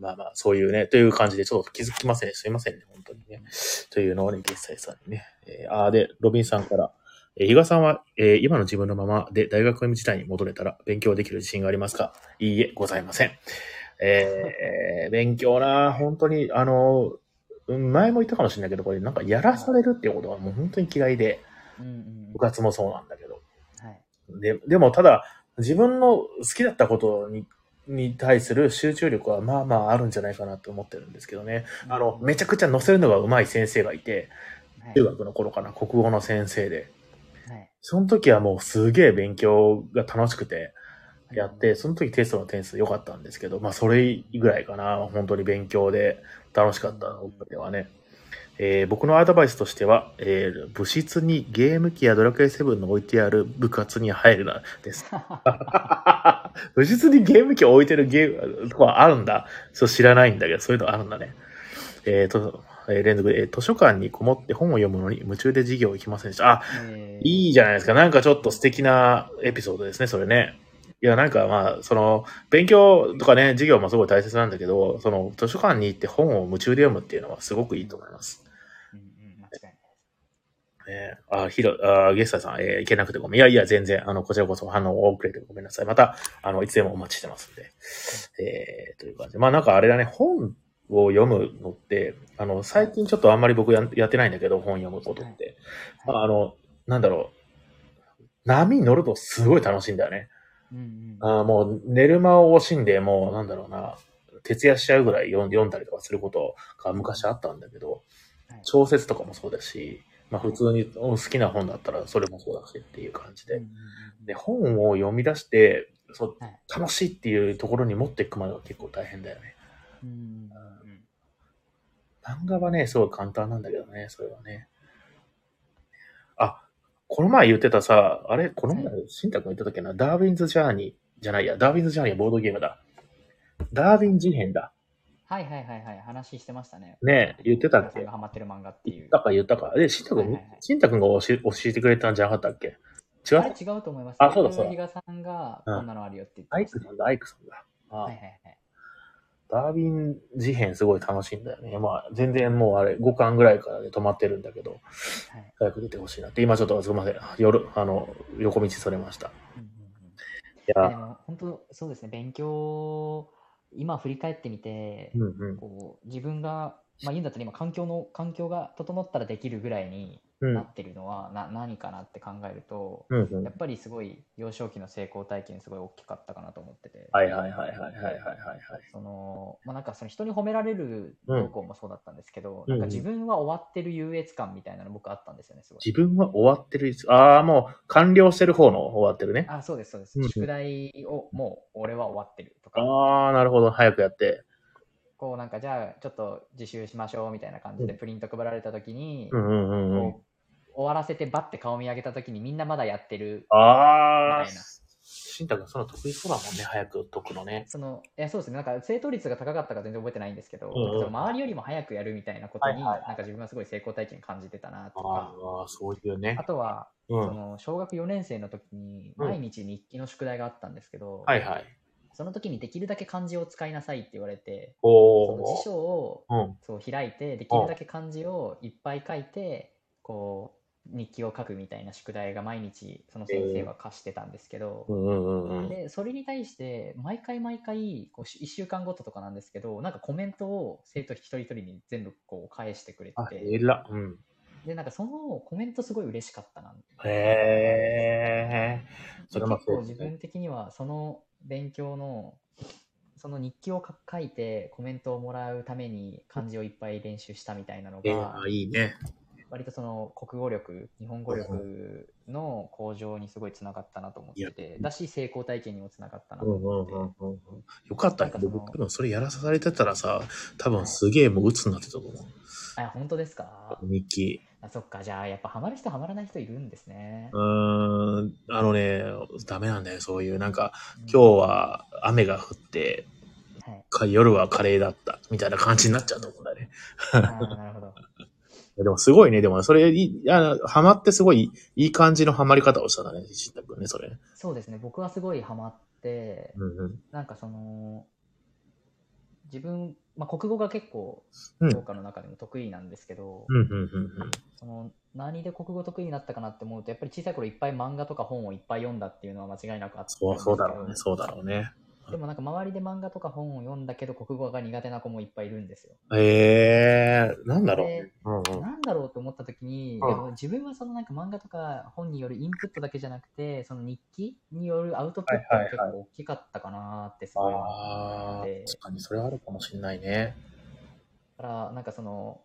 まあまあ、そういうね、という感じでちょっと気づきません。すいませんね、本当にね。というのをね、月斎さんにね。えー、あーで、ロビンさんから、えー、比嘉さんは、えー今の自分のままで大学時代に戻れたら勉強できる自信がありますか？いいえ、ございません。えー勉強な、本当に、あの、うん前も言ったかもしれないけど、これなんかやらされるっていうことはもう本当に嫌いで、うんうん部。活もそうなんだけど。はい。で、でもただ、自分の好きだったことに、に対する集中力はまあまああるんじゃないかなと思ってるんですけどね。あの、めちゃくちゃ載せるのが上手い先生がいて、はい中学の頃かな、国語の先生で。はい。その時はもうすげえ勉強が楽しくてやって、その時テストの点数良かったんですけど、まあそれぐらいかな、本当に勉強で楽しかったのではね。えー僕のアドバイスとしては、えー部室にゲーム機やドラクエ7の置いてある部活に入るな、です。部室にゲーム機を置いてるゲームとかあるんだ。そう知らないんだけど、そういうのあるんだね。えーと、えー連続で、えー図書館にこもって本を読むのに夢中で授業行きませんでした。あ、えーいいじゃないですか。なんかちょっと素敵なエピソードですね、それね。いや、なんかまあ、その、勉強とかね、授業もすごい大切なんだけど、その、図書館に行って本を夢中で読むっていうのはすごくいいと思います。うんうん、間違いない。ね、あ、ひろ、あ、ゲスターさん、えー行けなくてごめん。いやいや、全然、あの、こちらこそ反応遅れてごめんなさい。また、あの、いつでもお待ちしてますんで。えー、という感じで。まあなんかあれだね、本を読むのって、あの、最近ちょっとあんまり僕ややってないんだけど、本読むことって。まあ、あの、なんだろう。波に乗るとすごい楽しいんだよね。うんうん。あーもう寝る間を惜しんで、もうなんだろうな、徹夜しちゃうぐらい読ん読んだりとかすることが昔あったんだけど、はい小説とかもそうだし、まあ普通に好きな本だったらそれもそうだしっていう感じで。で、本を読み出して、そうはい楽しいっていうところに持っていくまでは結構大変だよね。うん漫画はね、すごい簡単なんだけどね、それはね。あ、この前言ってたさ、あれ？この前は、新太君言った時な、ダーウィンズ・ジャーニーじゃないや、ダーウィンズ・ジャーニーはボードゲームだ。ダーウィン事変だ。はいはいはいはい、話してましたね。ねえ言ってたっけ？ハマってる漫画っていう言っ。たか言ったか。で、新太君はいはいはい、新太君が教え教えてくれたんじゃなかったっけ？違う？あれ違うと思います。あそうだそうだ比嘉さんが、うんこんなのあるよって言ってアイクさんだ、アイクさんだ。あはいはいはい。ダーウィン事変すごい楽しいんだよね。まあ、全然もうあれ、5巻ぐらいからで止まってるんだけど、はい早く出てほしいなって。今ちょっとすみません。夜、あの、横道それました。いうんうんうんやで、も本当そうですね、勉強、今振り返ってみて、うんうん。こう自分が、まあ、言うんだったら今環境の環境が整ったらできるぐらいにうんなってるのはな何かなって考えると、うんうん、やっぱりすごい幼少期の成功体験すごい大きかったかなと思ってて。はいはいはいはいはいはい、はい、その、まあ、なんかその人に褒められる投向もそうだったんですけど、うん、なんか自分は終わってる優越感みたいなの僕あったんですよね、すごい。自分は終わってるああ、もう完了してる方の終わってるね。あそうですそうです、うん。宿題をもう俺は終わってるとか。ああ、なるほど。早くやって。こうなんかじゃあちょっと自習しましょうみたいな感じでプリント配られた時に、うんうんうんうん、終わらせてバッて顔見上げた時にみんなまだやってるああみたいな、しんたくん、その得意そうだもんね。早く解くのね。そのいやそうですねなんか正答率が高かったか全然覚えてないんですけど、うんうん周りよりも早くやるみたいなことに、はいはいはいなんか自分はすごい成功体験感じてたなとかああ、そういうねあ。とは、うん。その小学4年生の時にうん毎日日記の宿題があったんですけど、はいはい。その時にできるだけ漢字を使いなさいって言われてその辞。書をうん。そう開いてできるだけ漢字をいっぱい書いてこう日記を書くみたいな宿題が毎日その先生は課してたんですけど、うんうんうんうん。でそれに対して毎回毎回こう1週間ごととかなんですけどなんかコメントを生徒一人一人に全部こう返してくれてえら。うん。でなんかそのコメントすごい嬉しかったなへえ。それも結構自分的にはその勉強のその日記を書書いてコメントをもらうために漢字をいっぱい練習したみたいなのえがー、いいね。割とその国語力日本語力の向上にすごいつながったなと思っててだし成功体験にもつながったなとうんうん思ってうんうんうん。よかったけど、僕多分それやらされてたらさ、多分すげえもう鬱になってたと思う。あ本当ですか？日記。あそっか。じゃあやっぱハマる人ハマらない人いるんですね。うーん、あのね、ダメなんだよ、そういう、なんか、今日は雨が降って、はい。か夜はカレーだった、みたいな感じになっちゃうと思うんだね。なるほどでもすごいね、でもそれ、いあハマってすごいいい感じのハマり方をしたんだね、しったくんね、それ。そうですね僕はすごいハマってうんうん。なんかその自分、まあ、国語が結構うん教科の中でも得意なんですけど。その何で国語得意になったかなって思うとやっぱり小さい頃いっぱい漫画とか本をいっぱい読んだっていうのは間違いなくあったんそう、そうだろうね、そうだろうね。でもなんか周りで漫画とか本を読んだけど国語が苦手な子もいっぱいいるんですよ。ええー、なんだろう。でうんうん。なんだろうと思った時に、うん自分はそのなんか漫画とか本によるインプットだけじゃなくてその日記によるアウトプットが結構大きかったかなってすごい思ああって、確かにそれはあるかもしれないね。だからなんかその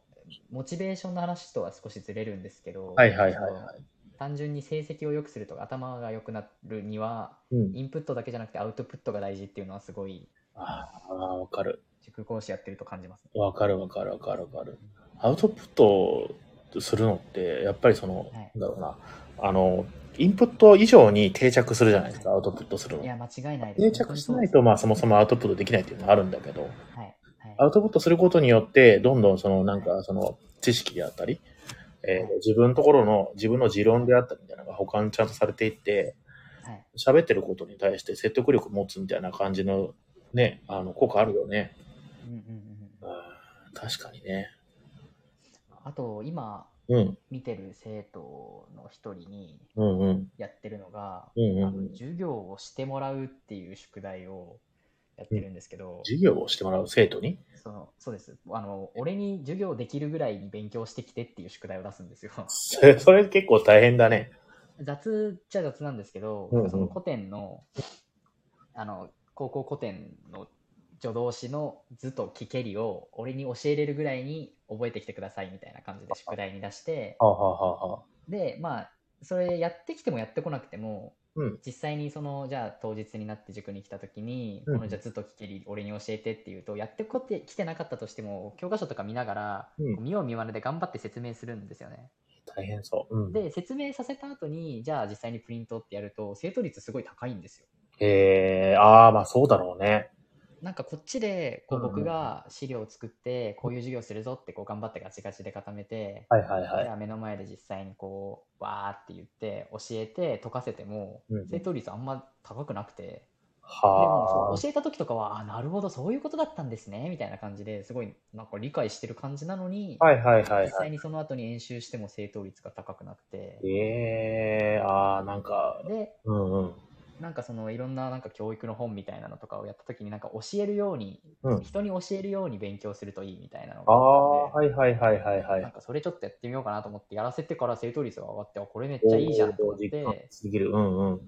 モチベーションの話とは少しずれるんですけど、はいはいはいはい。単純に成績を良くするとか頭が良くなるにはうん。インプットだけじゃなくてアウトプットが大事っていうのはすごいああ、わかる。塾講師やってると感じますね。わかるわかるわかるわかる。アウトプットするのって、やっぱりその、はいなんだろうな、あの、インプット以上に定着するじゃないですか、アウトプットするのい。や、間違いないです。定着しないと、まあそもそもアウトプットできないっていうのはあるんだけど、はい。はいアウトプットすることによって、どんどんその、なんか、その、知識であったり、えー自分のところの、自分の持論であったりみたいなのが保管ちゃんとされていって、はい。喋ってることに対して説得力持つみたいな感じの、ね、あの、効果あるよね。うんうんうん確かにね。あと、今うん、見てる生徒の一人にやってるのが、うん、あのうん。授業をしてもらうっていう宿題をやってるんですけど、授業をしてもらう生徒に？そのそうですあの。俺に授業できるぐらいに勉強してきてっていう宿題を出すんですよ。それ、結構大変だね。雑っちゃ雑なんですけど、うんうんその古典の、あの、高校古典の助動詞の図と聞けりを俺に教えれるぐらいに覚えてきてくださいみたいな感じで宿題に出して、で、まあ、それやってきてもやってこなくても、うん実際にその、じゃあ当日になって塾に来た時に、うんこのじゃあ図と聞けり俺に教えてっていうと、やってこってきてなかったとしても、教科書とか見ながら、うん見よう見まねで頑張って説明するんですよね。大変そう。うん。で、説明させた後に、じゃあ実際にプリントってやると、正答率すごい高いんですよ。ええああ、まあそうだろうね。なんかこっちで、こううんうん僕が資料を作って、こういう授業するぞってこう頑張ってガチガチで固めて、はいはいはい。じゃあ目の前で実際にこう、わーって言って、教えて、解かせてもうんうん、正答率あんま高くなくて、ではあ。も教えた時とかは、あ、なるほど、そういうことだったんですね、みたいな感じですごいなんか理解してる感じなのに、はいはいはい実はい。際にその後に演習しても正答率が高くなくて、ええああ、なんか、で、うんうん。なんかそのいろんななんか教育の本みたいなのとかをやった時になんか教えるように、うん人に教えるように勉強するといいみたいなのがあったんで、はいはいはいはいはい。なんかそれちょっとやってみようかなと思ってやらせてから正答率が上がってあこれめっちゃいいじゃんと思ってすぎる。うんうん。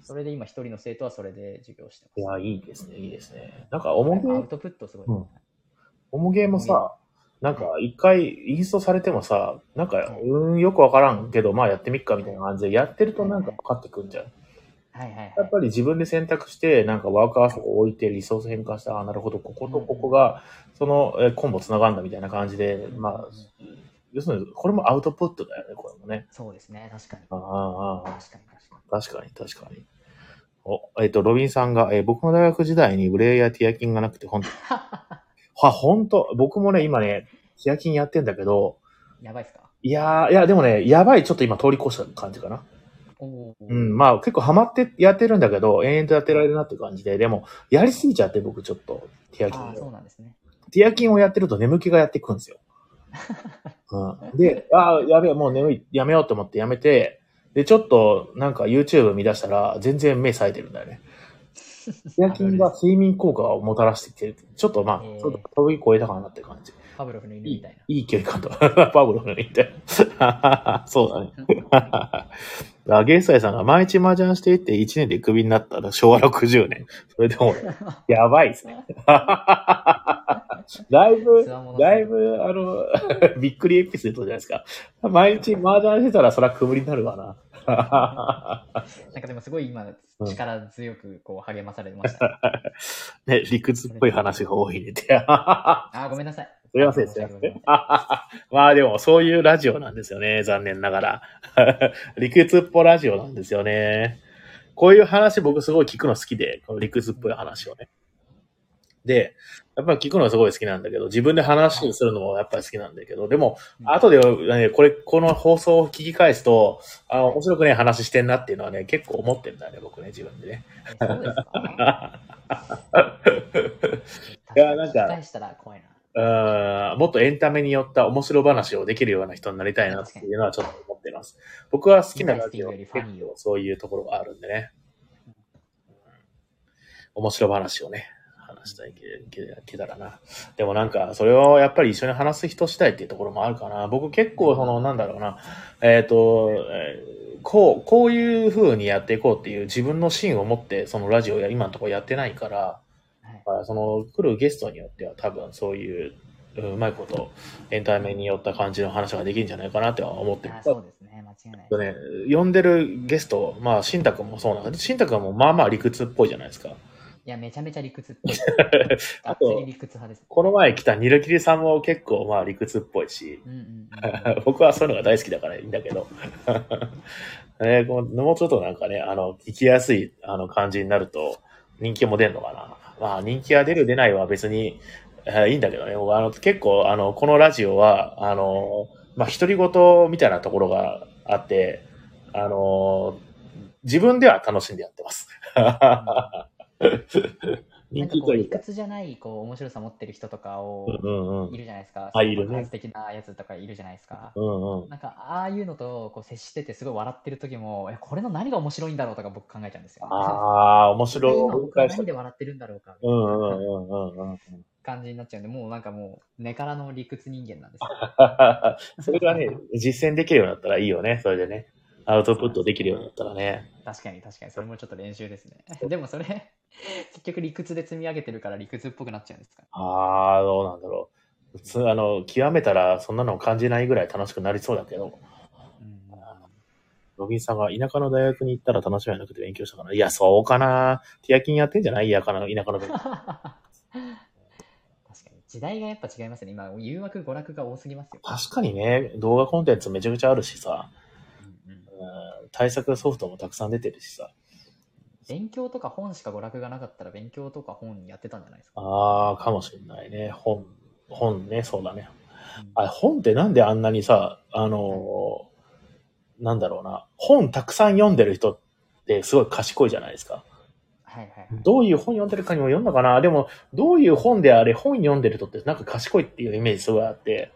それで今一人の生徒はそれで授業していや、ます。いいですね、いいですね。なんか、おもげアウ、トプットすごい。うんおもげもさ、なんか、一回インストされてもさ、なんか、うん、よくわからんけど、まあやってみっかみたいな感じで、やってるとなんか分かってくんじゃん。はいはいはい。やっぱり自分で選択して、なんかワークアースを置いてリソース変換した、あなるほど、こことここが、その、えーコンボ繋がんだみたいな感じで、まあ、要するに、これもアウトプットだよね、これもね。そうですね、確かに。ああ、ああ、確かに確か確かに、確かに。お、えっ、と、ロビンさんが、えー僕の大学時代にブレイやティアキンがなくて、ほんと、に。は、ほんと、僕もね、今ね、ティアキンやってんだけど、やばいっすか？いやー、いや、でもね、やばい、ちょっと今通り越した感じかな。うん、まあ結構ハマってやってるんだけど、延々とやってられるなって感じで、でも、やりすぎちゃって僕ちょっと、ティアキンああ、そうを。なんですね。ティアキンをやってると眠気がやってくるんですよ。うん、で、ああ、やべえ、もう眠い、やめようと思ってやめて、で、ちょっとなんか YouTube 見出したら全然目冴えてるんだよね。夜勤が睡眠効果をもたらしてきてる。ちょっとまあ、ちょっと飛び越えたかなって感じ。パブロフの犬いいみたいな。いい距離感と。パブロフのみたいな。そうだね。あゲイサイさんが毎日麻雀していって1年でクビになったら昭和60年。それでも、やばいですね。だいぶだいぶ、あの、びっくりエピソードじゃないですか。毎日麻雀してたらそらくぶりになるわな。なんかでもすごい今うん、力強くこう励まされました。ね、理屈っぽい話が多いね。あー、ごめんなさい。すいません、すいま。まあでも、そういうラジオなんですよね、残念ながら。理屈っぽラジオなんですよね。こういう話僕すごい聞くの好きで、この理屈っぽい話をね。で、やっぱり聞くのすごい好きなんだけど、自分で話をするのもやっぱり好きなんだけど、でも、うん後で、ね、これ、この放送を聞き返すと、あ面白くね、話してんなっていうのはね、結構思ってんだよね、僕ね、自分でね。えそうですか いやなんかしたら怖いな。うんもっとエンタメによった面白話をできるような人になりたいなっていうのはちょっと思っています。僕は好きなラジオ結構そういうところがあるんでね。面白話をね、話したいけけけたらな。でもなんか、それをやっぱり一緒に話す人したいっていうところもあるかな。僕結構その、なんだろうな、えっ、と、えこう、こういう風にやっていこうっていう自分の芯を持って、そのラジオや今のところやってないから、だからその来るゲストによっては多分そういううまいことエンタメによった感じの話ができるんじゃないかなっては思ってるあ。そうですね、間違いないと。ね、呼んでるゲスト、まあ、新んもそうなんだけど、新太くんもまあまあ理屈っぽいじゃないですか。いや、めちゃめちゃ理屈っぽい。あと理屈派です。この前来たニルキリさんも結構まあ理屈っぽいし。僕はそういうのが大好きだからいいんだけど。ね、このもうちょっとなんかね、あの、聞きやすいあの感じになると人気も出るのかな。まあ人気が出る出ないは別に、えーいいんだけどね。あの結構あの、このラジオは、あの、まあ独り言みたいなところがあって、あの、自分では楽しんでやってます。人なんかこう理。屈じゃないこう面白さ持ってる人とかをいるじゃないですか。あいるね的なやつとかいるじゃないですか。うんうん。なんかああいうのとこう接しててすごい笑ってる時も、えこれの何が面白いんだろうとか僕考えちゃうんですよ。ああ、面今白い。何で笑ってるんだろうかみたいうんうんなうんうんうん。感じになっちゃうんで、もうなんかもう根からの理屈人間なんですよ。それがね、実践できるようになったらいいよね、それでね。アウトプットできるようになったらね。確かに確かに、それもちょっと練習ですね。でもそれ、結局理屈で積み上げてるから理屈っぽくなっちゃうんですかああ、どうなんだろう。普通、あの、極めたらそんなの感じないぐらい楽しくなりそうだけど、うんロビンさんが田舎の大学に行ったら楽しみはなくて勉強したかな。いや、そうかな。ティアキンやってんじゃない田舎の、田舎の勉強。確かに。時代がやっぱ違いますね。今、誘惑、娯楽が多すぎますよ。確かにね、動画コンテンツめちゃくちゃあるしさ、うんうんうん対策ソフトもたくさん出てるしさ。勉強とか本しか娯楽がなかったら勉強とか本やってたんじゃないですか？ああ、かもしれないね。本、本ね、そうだね。うんあ本ってなんであんなにさ、あのーなんだろうな、本たくさん読んでる人ってすごい賢いじゃないですか。はいはいはい。どういう本読んでるかにもよるのかなでも、どういう本であれ、本読んでる人ってなんか賢いっていうイメージすごいあって、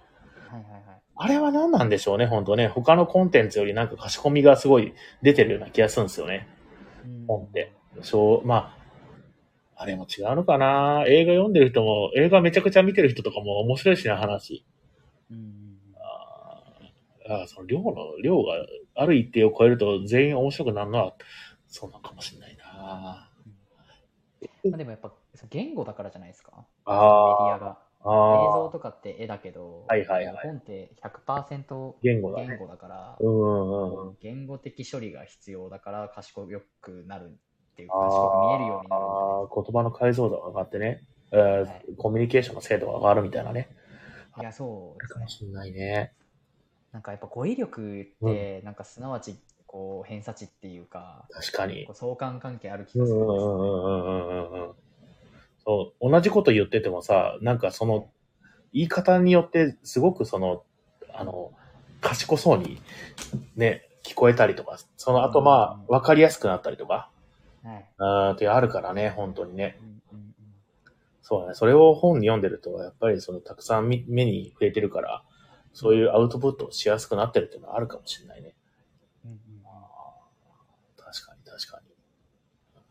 はいはいはい。あれは何なんでしょうね、本当ね。他のコンテンツよりなんか賢みがすごい出てるような気がするんですよね、うん本って。そう、まあ、あれも違うのかな映画読んでる人も、映画めちゃくちゃ見てる人とかも面白いしな、話。うんうんあーあーその量の、量がある一定を超えると全員面白くなるのは、そうなのかもしれないなまあでもやっぱ言語だからじゃないですか。メデあィアが。あ映像あ、とかって絵だけど、はいはいはい本って100%言語だね言。語だから、うんうんうん。言語的処理が必要だから賢くなるっていう賢く見えるようになる言葉の解像度が上がってね、えーはいコミュニケーションの精度が上がるみたいなね。いや、そうですねかも。しれないね。なんかやっぱ語彙力って、なんかすなわち、こう、偏差値っていうか、確かに相関関係ある気うんうんがするんですようそう、同じこと言っててもさ、なんかその、言い方によってすごくその、あの、賢そうにね、聞こえたりとか、その後まあ、わかりやすくなったりとか、はい。あーってあるからね、本当にね。うんうんうんそうだね。それを本に読んでると、やっぱりその、たくさん見目に触れてるから、そういうアウトプットをしやすくなってるっていうのはあるかもしれないね。うんうんうん確かに確かやっ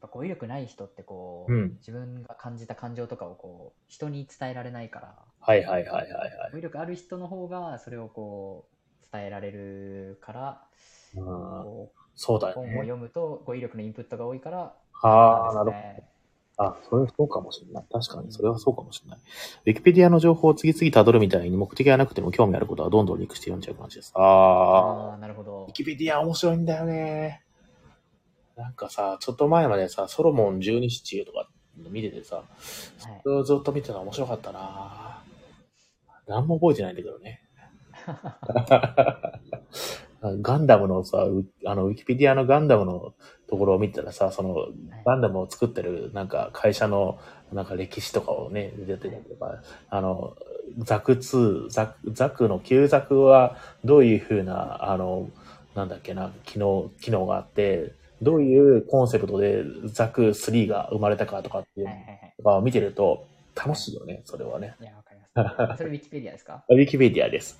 ぱ語彙力ない人ってこう、うん自分が感じた感情とかをこう人に伝えられないからはいはいはいはいはい。語彙力ある人の方がそれをこう伝えられるから、うん、こそうだよう本をね。読むと語彙力のインプットが多いからああ、なるほど。ねあ、それはそうかもしれない。確かに、それはそうかもしれない。ウィキペディアの情報を次々辿るみたいに目的がなくても興味あることはどんどんリンクして読んじゃう感じです。ああなるほどウィキペディア面白いんだよね。なんかさ、ちょっと前までさ、ソロモン十二支中とか見ててさ、はい。それをずっと見てたの面白かったな。何も覚えてないんだけどね。ガンダムのさ、ウあの、ウィキペディアのガンダムのところを見たらさ、その、ガンダムを作ってる、なんか、会社の、なんか歴史とかをね、出てたりとか、あの、ザク2、ザク、ザクの旧ザクは、どういうふうな、あの、なんだっけな、機能、機能があって、どういうコンセプトでザク3が生まれたかとかっていうはいはいはいとかを見てると、楽しいよね、それはね。いやわかりますそれウィキペディアですか？ウィキペディアです。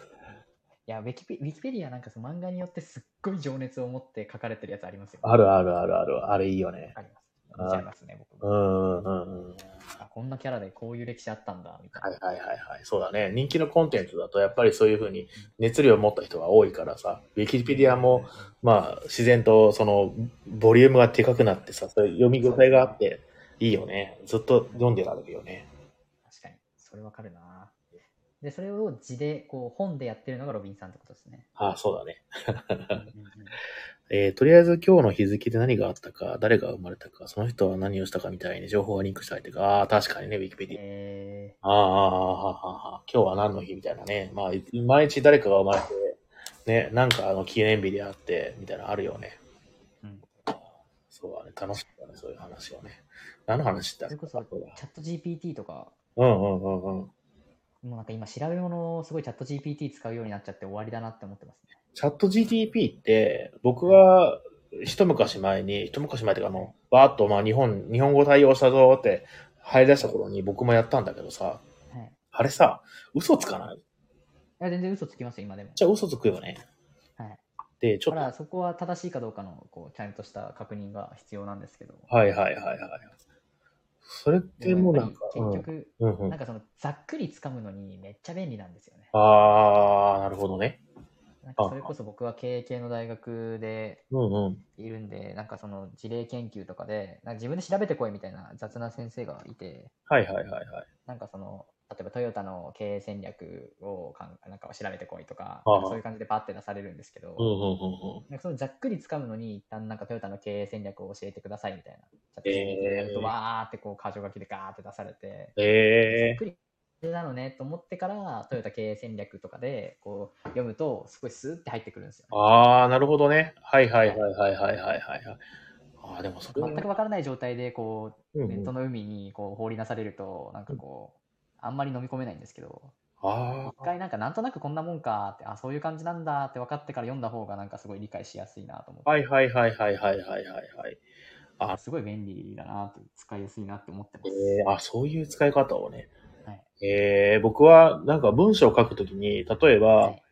いやウィキペウィキペディアなんかその漫画によってすっごい情熱を持って書かれてるやつありますよ、あるあるあるある。あれいいよね。あります見ちゃいますね僕うもんうんうん。あこんなキャラでこういう歴史あったんだみたいな、はいはいはいはい。そうだね。人気のコンテンツだとやっぱりそういうふうに熱量を持った人が多いからさ、ウィキペディアもまあ自然とそのボリュームがでかくなってさ、そういう読み応えがあっていいよね。ずっと読んでられるよね。確かにそれわかるなでそれを字でこう本でやってるのがロビンさんってことですね、ああ、そうだね。えーとりあえず今日の日付で何があったか、誰が生まれたか、その人は何をしたかみたいに情報がリンクしたりとか、ああ、確かにね、ウィキペディア。えああ、ああ、ああ、ああ、今日は何の日みたいなね。まあ、い毎日誰かが生まれて、ね、なんかあの記念日であって、みたいなのあるよね。うんそうだね、楽しかったね、そういう話はね。何の話だそれこそチャット GPT とかうんうんうんうん。もうなんか今調べ物をすごいチャット GPT 使うようになっちゃって終わりだなって思ってますねチャット GTP って、僕が一昔前に、一昔前っていうか、あの、バーッと、まあ日本、日本語対応したぞって入り出した頃に僕もやったんだけどさ、はいあれさ、嘘つかない？いや全然嘘つきますよ今でもじゃあ嘘つくよね。はいで、ちょっと、だからそこは正しいかどうかのこうちゃんとした確認が必要なんですけどはいはいはいはい。それってもうなんか、結局、うんうんなんかそのざっくり掴むのにめっちゃ便利なんですよね。あー、なるほどね。なんかそれこそ僕は経営系の大学でうんうん。いるんで、なんかその事例研究とかで、なんか自分で調べてこいみたいな雑な先生がいて、はいはいはいはい。なんかその、例えばトヨタの経営戦略をかんなんか調べてこいとか、ああそういう感じでバッて出されるんですけど。なんかそのざっくり掴むのに一旦なんかトヨタの経営戦略を教えてくださいみたいな。チャットやるとえーわーってこう箇条書きでガーって出されて、えざっくりれなのねと思ってから、トヨタ経営戦略とかでこう読むと、すごいスーって入ってくるんですよ、ね、ああ、なるほどね。はいはいはいはいはいはいはい。ああ、でもそれ、全くわからない状態で、こう、ネットの海にこう放り出されると、なんかこう、あんまり飲み込めないんですけど、一回なんかなんとなくこんなもんかって、あそういう感じなんだって分かってから読んだ方がなんかすごい理解しやすいなと思って。はいはいはいはいはいはいはい。あすごい便利だなと、使いやすいなって思ってます。えー、あそういう使い方をね。はい。えー、僕はなんか文章を書くときに、例えば、はい。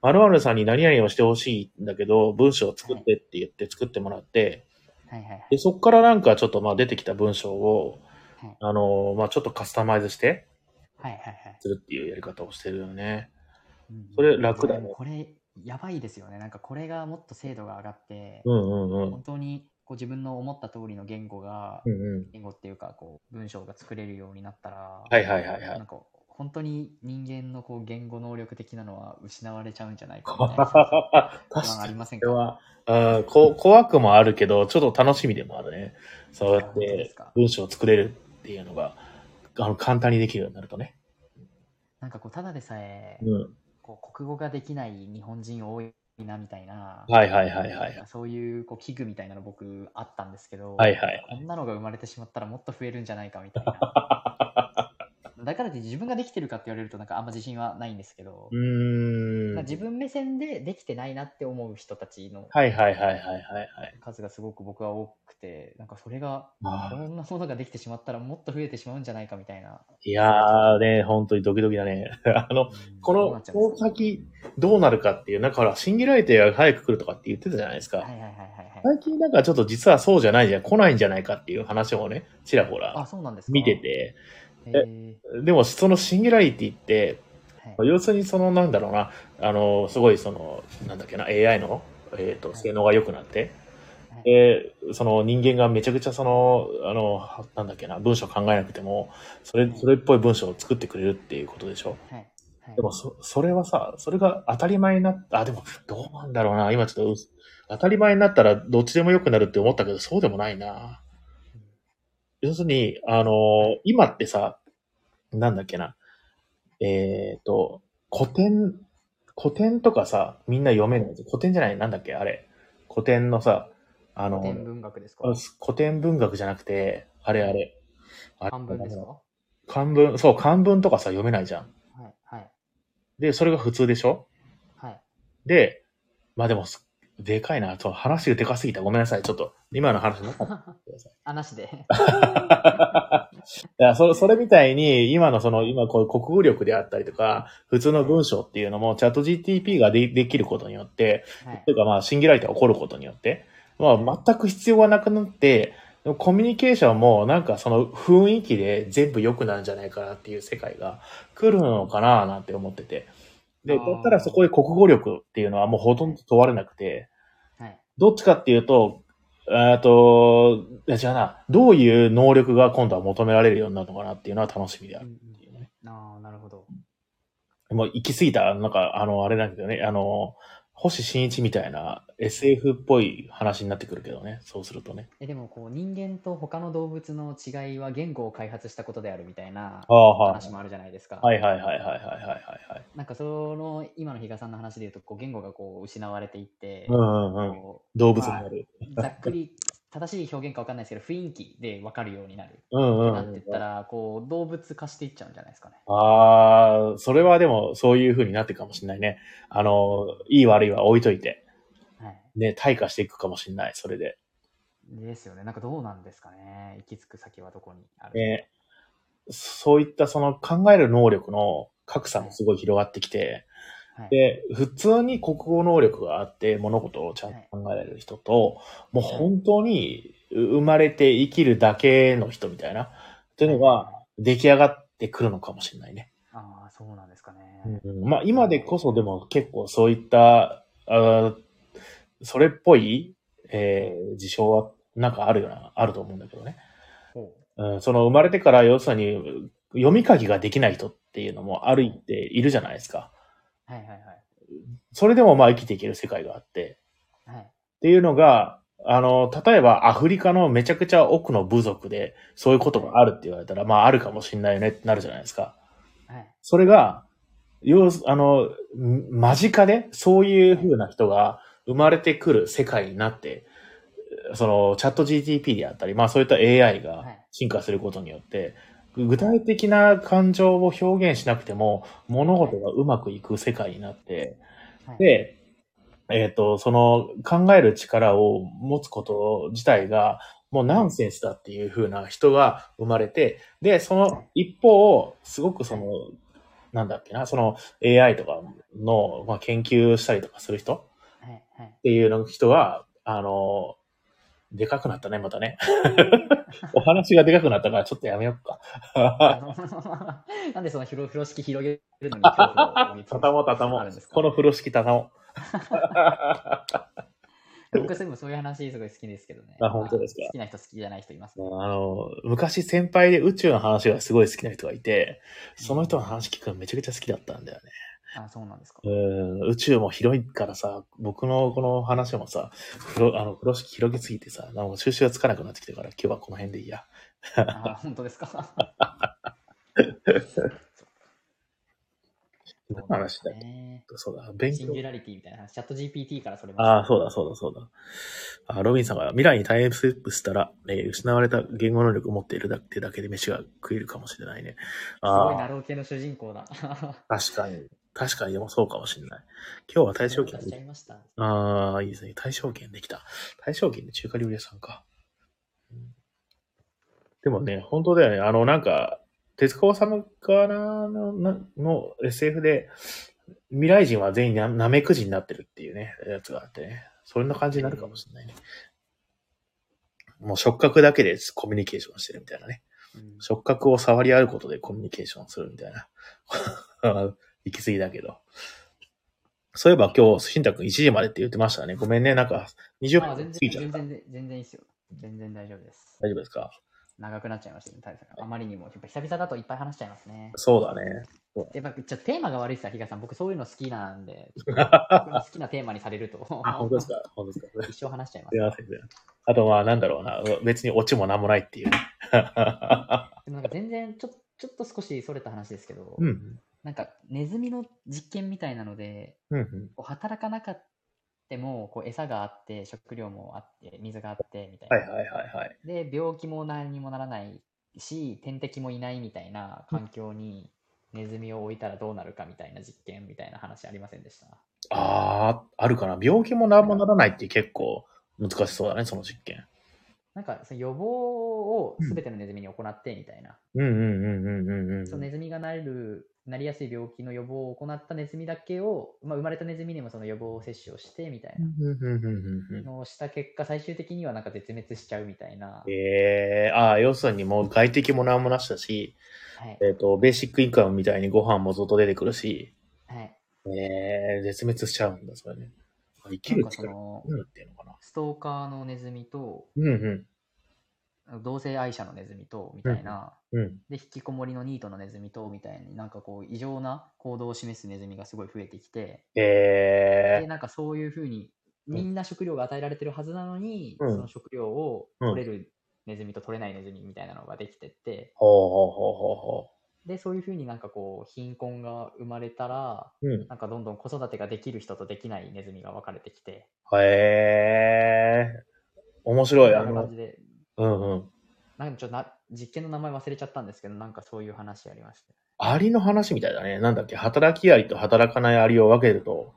〇〇さんに何々をしてほしいんだけど、文章を作ってって言って作ってもらって、はいはいはい。で、そこからなんかちょっとまあ出てきた文章を、はい。あのーまあちょっとカスタマイズしてはいはいはい。するっていうやり方をしてるよね。うんそれ楽だね。これやばいですよね。なんかこれがもっと精度が上がって、うんうんうん。本当にこう自分の思った通りの言語が、うんうん。言語っていうかこう文章が作れるようになったら、はいはいはいはいなんか本当に人間のこう言語能力的なのは失われちゃうんじゃないかみたいな 確不安かに。ありませんか？それは、うんこ怖くもあるけど、ちょっと楽しみでもあるね。そうやって文章を作れるっていうのが、あの、簡単にできるようになるとね。なんかこうただでさえ、うん。こう国語ができない日本人多いなみたいな、はいはいはいはい。そういうこう器具みたいなの僕あったんですけど、はいはいこんなのが生まれてしまったらもっと増えるんじゃないかみたいな だからって自分ができてるかって言われるとなんかあんま自信はないんですけどう、ーん。まあ自分目線でできてないなって思う人たちのはいはいはいはいはいはい。数がすごく僕は多くて、なんかそれが、こんなものができてしまったらもっと増えてしまうんじゃないかみたいな。いやーね、本当にドキドキだね。あの、うんこの、この先どうなるかっていう、なんかほら、シンギュラリティが早く来るとかって言ってたじゃないですか。はいはいはいはいはい。最近なんかちょっと実はそうじゃないじゃん、来ないんじゃないかっていう話をね、ちらほあ、らそうなんですか見て。て、でもそのシンギュラリティって、はい。要するにそのなんだろうな、あの、すごいその、なんだっけな、AI の、えっ、と、性能が良くなって、はい。で、その人間がめちゃくちゃその、あの、なんだっけな、文章考えなくても、それ、それっぽい文章を作ってくれるっていうことでしょ？はい。はい。でもそ、それはさ、それが当たり前になっあ、でも、どうなんだろうな。今ちょっと当たり前になったらどっちでも良くなるって思ったけど、そうでもないな。要するに、あのー今ってさ、なんだっけな。えっ、と、古典、古典とかさ、みんな読めない。古典じゃない、なんだっけ、あれ。古典のさ、あの、古典文学ですか？あ古典文学じゃなくて、あれあれ。あれ漢文ですか？漢文、そう、漢文とかさ、読めないじゃん。はいはいで、それが普通でしょ？はい。で、まあでもす、でかいな。そう話がでかすぎた。ごめんなさい。ちょっと、今の話なかったください。あ、なしで。いや、それ、それみたいに、今のその、今こう、国語力であったりとか、普通の文章っていうのも、チャット GTP がでできることによって、はいというかまあ、シンギュラリティが起こることによって、まあ、全く必要がなくなって、コミュニケーションもなんかその雰囲気で全部良くなるんじゃないかなっていう世界が来るのかななんて思ってて。で、だったらそこで国語力っていうのはもうほとんど問われなくて、はい。どっちかっていうと、えっと、いやじゃあな、どういう能力が今度は求められるようになるのかなっていうのは楽しみであるうんっていうね。うんああ、なるほど。もう行き過ぎた、なんか、あの、あれなんだけどね、あの、星新一みたいな SF っぽい話になってくるけどね、そうするとね。えでもこう人間と他の動物の違いは言語を開発したことであるみたいな。話もあるじゃないですか。はいはいはいはいはいはいはい。なんかその今の比嘉さんの話で言うとこう言語がこう失われていって、うんうんうん。こ動物になる。うざっくり正しい表現か分かんないですけど雰囲気で分かるようになる、うんうん、なってうん。ったらこう動物化していっちゃうんじゃないですかね。ああ、それはでもそういう風になっていくかもしれないね。あの、いい悪いは置いといて、はい。ね、退化していくかもしれない、それで。ですよね。なんかどうなんですかね。行き着く先はどこにあるね、そういったその考える能力の格差もすごい広がってきて、はい、で、普通に国語能力があって物事をちゃんと考えられる人と、もう本当に生まれて生きるだけの人みたいな、というのが出来上がってくるのかもしれないね。ああ、そうなんですかね。うんまあ今でこそでも結構そういった、あーそれっぽい、えー事象はなんかあるような、あると思うんだけどね。ほうん、その生まれてから要するに読み書きができない人っていうのもある一定いるじゃないですか。うはいはいはい。それでもまあ生きていける世界があって。はい。っていうのが、あの、例えばアフリカのめちゃくちゃ奥の部族でそういうことがあるって言われたら、まああるかもしんないよねってなるじゃないですか。はい。それが、要す、あの、ん間近でそういう風な人が生まれてくる世界になって、そのチャット GTP であったり、まあそういった AI がはい進化することによって、具体的な感情を表現しなくても物事がうまくいく世界になって、はい、で、えっ、と、その考える力を持つこと自体がもうナンセンスだっていう風な人が生まれて、で、その一方、すごくその、なんだっけな、その AI とかの、まあ、研究したりとかする人。っていうの人が、あの、でかくなったね、またね。お話がでかくなったからちょっとやめよっか。なんでその風呂敷広げるのにたたもうたたもこの風呂敷たたも僕そういえばそういう話すごい好きですけどね。あ本当ですかまあ好きな人好きじゃない人いますう。ね。あの、昔先輩で宇宙の話がすごい好きな人がいて、その人の話聞くのめちゃくちゃ好きだったんだよね。あ、そうなんですか。うん、宇宙も広いからさ、僕のこの話もさ、風呂、あの、風呂敷広げすぎてさ、なんか収集がつかなくなってきたから、今日はこの辺でいいや。あ、本当ですか？何の話だっけね。そうだ、勉強シンギュ。ラリティみたいな話、チャット GPT からそれああ、そうだ、そうだ、そうだ。あロビンさんが未来にタイムスリップしたら、えー失われた言語能力を持っているだけだけで飯が食えるかもしれないね。すごいナロー系の主人公だ。確かに。確かに、でもそうかもしれない。今日は対象権出しちゃいました。ああ、いいですね。対象権できた。対象権で中華料理屋さんか。うんでもね、本当だよね。あの、なんか、手塚治虫かなのなの SF で、未来人は全員なナメクジになってるっていうね、やつがあってね。そんな感じになるかもしれないね。もう触覚だけでコミュニケーションしてるみたいなね。うん触覚を触り合うことでコミュニケーションするみたいな。行き過ぎだけど。そういえば今日、しんたくん1時までって言ってましたね。ごめんね。なんか、20あ全分過ぎちゃ然、った。全然、全然いいですよ。全然大丈夫です。大丈夫ですか？長くなっちゃいましたね、タイさんがあまりにも。やっぱ久々だといっぱい話しちゃいますね。そうだね。やっぱちょっとテーマが悪いっすわ、比嘉さん。僕そういうの好きなんで、好きなテーマにされると、あ、本当ですか？本当ですか？一生話しちゃいますすい。ません。あとまあ、なんだろうな。別にオチもなんもないっていうね。でもなんか全然ちょ、ちょっと少しそれた話ですけど、うん。なんかネズミの実験みたいなので、うんうん。こう働かなかってもこう餌があって、食料もあって、水があってみたいな。はいはいはいはい。で、病気も何にもならないし、天敵もいないみたいな環境にネズミを置いたらどうなるかみたいな実験みたいな話ありませんでした？ああ、あるかな。病気もなんもならないって結構難しそうだね、その実験。なんかその予防を全てのネズミに行ってみたいな。うんうんうんうんうんうん。そのネズミがなれる、なりやすい病気の予防を行ったネズミだけを、まあ、生まれたネズミにもその予防接種をしてみたいなうんうんうんうんうんのをした結果、最終的にはなんか絶滅しちゃうみたいな。ええああ、要するにもう外敵もなんもなしだし、はい。えっ、と、ベーシックインカムみたいにご飯もずっと出てくるし、はい。ええ絶滅しちゃうんだ、それね。生きる力なってんのかな。ストーカーのネズミと、うんうん。同性愛者のネズミと、みたいな、うん。で、引きこもりのニートのネズミと、みたいになんかこう、異常な行動を示すネズミがすごい増えてきて、えで、なんかそういうふうに、みんな食料が与えられてるはずなのに、うん。その食料をうん取れるネズミと取れないネズミみたいなのができてって、ほうほうほうほうほで、そういうふうになんかこう、貧困が生まれたら、う。うん。なんかどんどん子育てができる人とできないネズミが分かれてきて、へえ面白い。あの感じ、で、うんうん。なんかちょっとな実験の名前忘れちゃったんですけど、なんかそういう話ありました。アリの話みたいだね。なんだっけ、働きアリと働かないアリを分けると、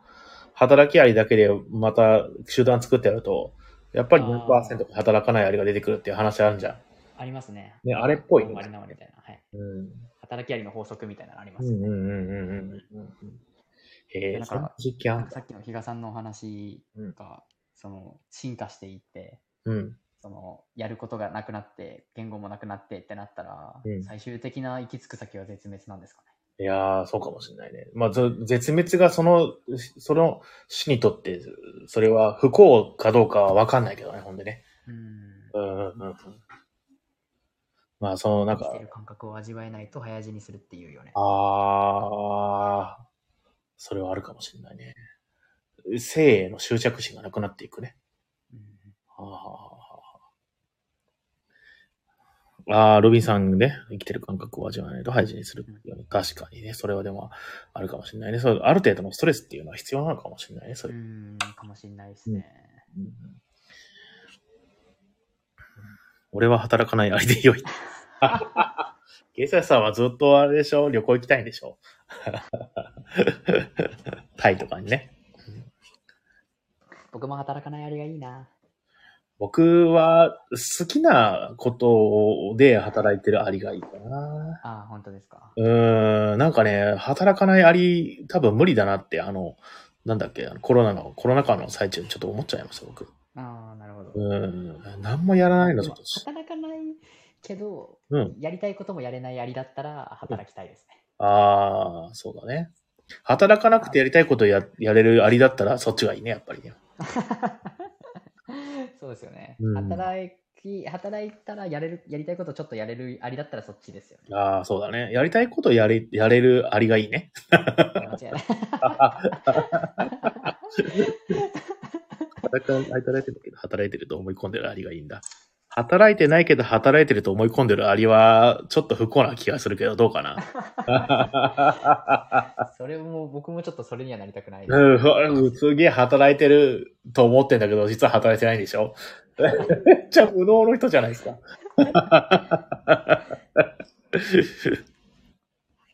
働きアリだけでまた集団作ってやると、やっぱりあー4%働かないアリが出てくるっていう話あるじゃん。ありますね。ねあれっぽいねマリナワみたいな。はい。うん。働きアリの法則みたいなのありますね。うんうんうんうんうんうんうん。へえ、なんかそんな実験あなんんかだ。さっきの比嘉さんのお話うんが、その進化していって、うん。そのやることがなくなって、言語もなくなってってなったら、うん最終的な行き着く先は絶滅なんですかね。いやー、そうかもしれないね。まあ、ず絶滅がその、その種にとって、それは不幸かどうかは分かんないけどね、ほんでね。うん。うんうんうんうん。まあ、その、なんか生きて、る感覚を味わえないと早死にするっていうよね。あー、それはあるかもしれないね。生への執着心がなくなっていくね。うんあーあー、ロビンさんね、生きてる感覚を味わわないと廃止にするうように確かにね、それはでもあるかもしれないね。そうある程度のストレスっていうのは必要なのかもしれないね、それ。うん、かもしれないですね。うん俺は働かないアリでよい。ゲイサさんはずっとあれでしょ？旅行行きたいんでしょ？タイとかにね。僕も働かないあれがいいな。僕は好きなことで働いてるアリがいいかな。ああ、本当ですか。うーん、なんかね、働かないアリ多分無理だなって、あの、なんだっけ、コロナの、コロナ禍の最中にちょっと思っちゃいました、僕。ああ、なるほど。うん、何もやらないのちょっと。働かないけど、うん。やりたいこともやれないアリだったら働きたいですね。ああ、そうだね。働かなくてやりたいことややれるアリだったらそっちがいいね、やっぱりね。そうですよね。うん働き、働いたらやれる、やりたいことちょっとやれるアリだったらそっちですよね。ああ、そうだね。やりたいことやれ、やれるアリがいいね。間違いない。働か働いてるけど、働いてると思い込んでるアリがいいんだ。働いてないけど働いてると思い込んでるアリは、ちょっと不幸な気がするけど、どうかな。それも、僕もちょっとそれにはなりたくないです。うん、すげえ働いてると思ってんだけど、実は働いてないんでしょ？めっちゃ無能の人じゃないですか。やっ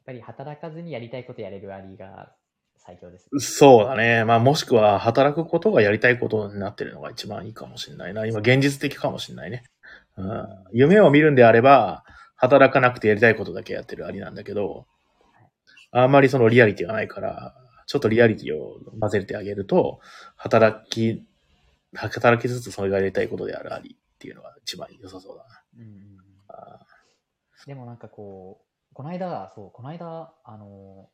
ぱり働かずにやりたいことやれるアリが最強です。そうだね。まあもしくは働くことがやりたいことになってるのが一番いいかもしれないな。今現実的かもしれないね。うん、夢を見るんであれば、働かなくてやりたいことだけやってるアリなんだけど、あんまりそのリアリティがないから、ちょっとリアリティを混ぜてあげると、働き、働きつつそれがやりたいことであるアリっていうのが一番良さそうだな。うんうんうんあでもなんかこう、この間、そう、この間、あの、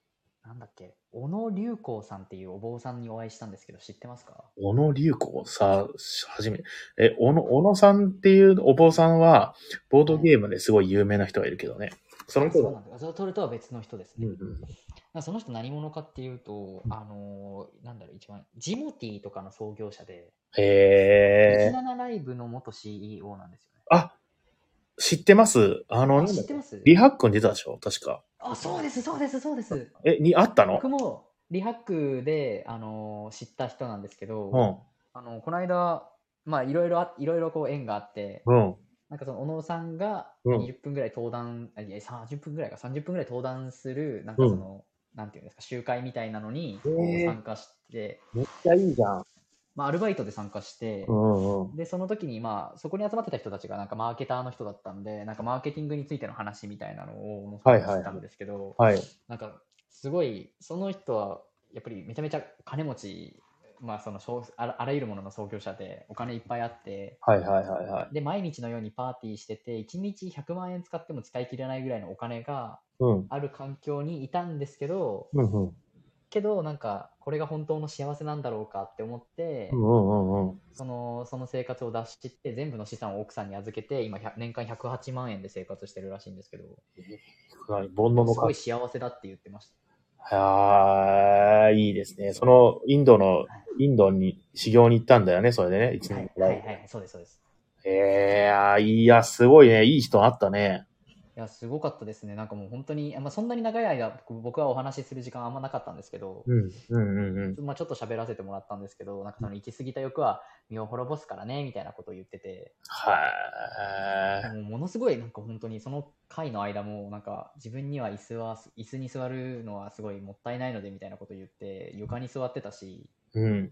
なんだっけ、小野隆光さんっていうお坊さんにお会いしたんですけど、知ってますか？小野隆子さ、はじめ、え、小野、小野さんっていうお坊さんは、ボードゲームですごい有名な人がいるけどね。その人だそうなんだ。そそれとは別の人ですね。うんうん。その人何者かっていうと、あのーなんだろう、一番、ジモティーとかの創業者で、へー。17ライブの元 CEO なんですよね。あ、知ってます？あの、あ知ってます？リハックに出たでしょ？確か。あ、そうです、そうです、そうです。え、にあったの？僕もリハックで、あのー知った人なんですけど、うん。あのこの間、まあ、いろいろあ、いろいろこう縁があって、うん。なんかその小野さんがうん20分ぐらい登壇、あいや30分ぐらいか、30分ぐらい登壇する、なんかその、なんていうんですか、集会みたいなのに参加して、めっちゃいいじゃん。まあ、アルバイトで参加して、うんうん。で、その時に、まあ、そこに集まってた人たちが、なんかマーケターの人だったんで、なんかマーケティングについての話みたいなのを、はいはいはいしたんですけど、はい。なんか、すごい、その人は、やっぱりめちゃめちゃ金持ち、まあ、その商あら、あらゆるものの創業者で、お金いっぱいあって、はいはいはいはで、毎日のようにパーティーしてて、1日100万円使っても使い切れないぐらいのお金が。ある環境にいたんですけど、うんうん。けど、なんか、これが本当の幸せなんだろうかって思って。そのその生活を出し切って全部の資産を奥さんに預けて今100年間108万円で生活してるらしいんですけど何煩悩のかすごい。幸せだって言ってましはーいいですね。その、インドの、インドに修行に行ったんだよね、それでね。一た。はい年ぐらはいはいはいそうですそうです。えー、いや、すごいね。いい人あったね。いやすごかったですね。なんかもう本当に、まあ、そんなに長い間僕僕はお話しする時間あんまなかったんですけど、うん、うん、うん、うん。まあ、ちょっと喋らせてもらったんですけどなんかその行き過ぎた欲は身を滅ぼすからねみたいなことを言っててはもうものすごいなんか本当にその回の間もなんか自分には椅子は椅子に座るのはすごいもったいないのでみたいなことを言って床に座ってたしー。うん。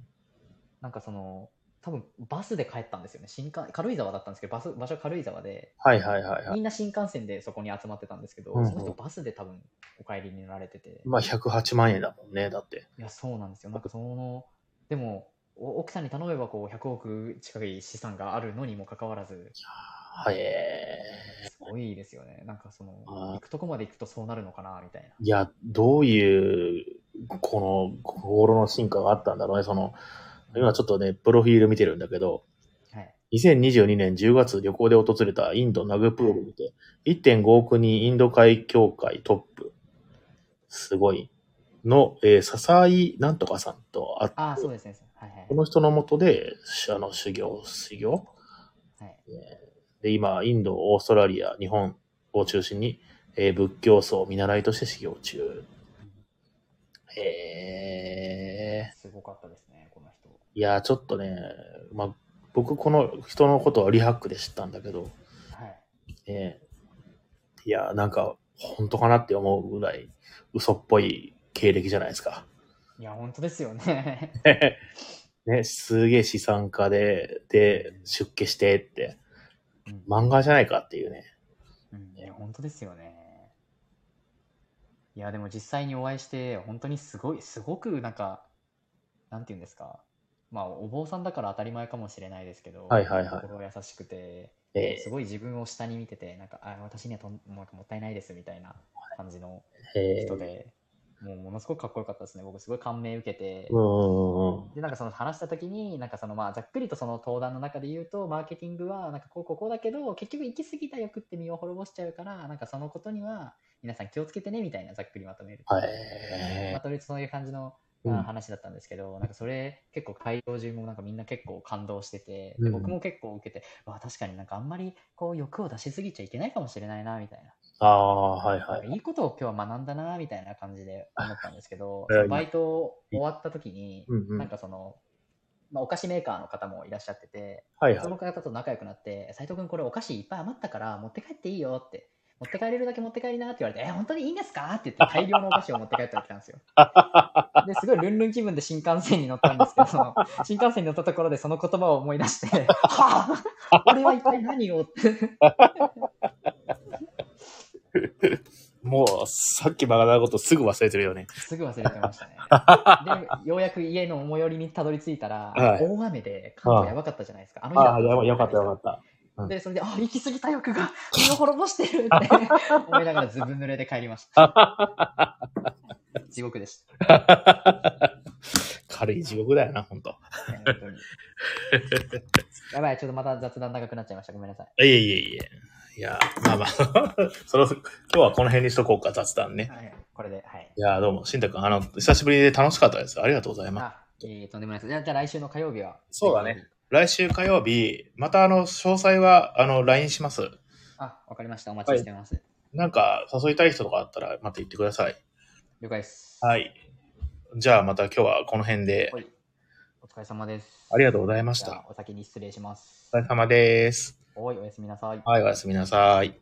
なんかその多分バスで帰ったんですよね新幹軽井沢だったんですけどバス場所軽井沢ではいはいはいはい。みんな新幹線でそこに集まってたんですけど、うんうんその人バスで多分お帰りになられてて、まあ、108万円だもんね、だって。いやそうなんですよなんかそのでもお奥さんに頼めばこう100億近い資産があるのにもかかわらずはい。えすごいですよねなんかその行くとこまで行くとそうなるのかなみたいなーいや、どういう、この、心の進化があったんだろうね。その、今ちょっとね、プロフィール見てるんだけど、はい。2022年10月旅行で訪れたインドナグプールにて、1.5億人インド海協会トップ、すごい、の、えー、笹井なんとかさんと会って、ああそうですね。はいはい。この人のもとで、しあの、修行、修行？はい。で、今、インド、オーストラリア、日本を中心に、えー仏教僧見習いとして修行中。へえ。すごかったですねこの人いや、ちょっとね、まあ、僕、この人のことはリハックで知ったんだけど、はいね、いや、なんか、本当かなって思うぐらい、嘘っぽい経歴じゃないですか。いや本当ですよね ね、すげえ資産家で、で、出家してって、うん漫画じゃないかっていうね。うん、いや、本当ですよね。いや、でも実際にお会いして、本当にすごい、すごくなんか、なんていうんですか。まあ、お坊さんだから当たり前かもしれないですけど、はいはいはい。心優しくて、えすごい自分を下に見てて、なんか、あ私にはとんなんかもったいないですみたいな感じのー、え。人で、もうものすごくかっこよかったですね。僕すごい感銘受けて、うんうんうん。でなんかその話した時になんかそのまあざっくりとその登壇の中で言うとマーケティングはなんかこうこうこうだけど結局行き過ぎた欲って身を滅ぼしちゃうからなんかそのことには皆さん気をつけてねみたいなざっくりまとめる、はまい。とめるとそういう感じのな話だったんですけど、なんかそれ結構会場中もなんかみんな結構感動してて、でうん僕も結構受けて、わあ確かになんかあんまりこう欲を出しすぎちゃいけないかもしれないなみたいな。ああ、はいはい。かいいことを今日は学んだなみたいな感じで思ったんですけど、バイト終わった時に、なんかその、まあ、お菓子メーカーの方もいらっしゃってて、はいはい。その方と仲良くなって、斉藤君これお菓子いっぱい余ったから持って帰っていいよって、持って帰れるだけ持って帰りなって言われて、え、本当にいいんですかって言って大量のお菓子を持って帰ってきたんですよ。で、すごいルンルン気分で新幹線に乗ったんですけど、新幹線に乗ったところでその言葉を思い出して、はあ、俺は一体何をって。もう、さっき学んだことすぐ忘れてるよね。すぐ忘れてましたね。で、ようやく家の最寄りにたどり着いたら、はい大雨で関東やばかったじゃないですか。あの日ああ、やばよかったよかった。うんで、それで、あ、行き過ぎた欲が身を滅ぼしてるって 思いながらずぶ濡れで帰りました。地獄でした。軽い地獄だよな。本当にやばい、ちょっとまた雑談長くなっちゃいました。ごめんなさい。いえいえいえ。いや、まあまあ、その、今日はこの辺にしとこうか、雑談ね。はい、これで、はい。いや、どうも、しんたくん、あの、久しぶりで楽しかったです。ありがとうございます。あ、えー、とんでもないです。じゃあ、来週の火曜日は？そうだね。来週火曜日、またあの、詳細は、あの、LINE します。あ、わかりました。お待ちしてます。なんか、誘いたい人とかあったら、また言ってください。了解です。はい。じゃあ、また今日はこの辺では、い。お疲れ様です。ありがとうございました。お先に失礼しますお疲。れ様です。おい、おやすみなさい。はい、おやすみなさい。い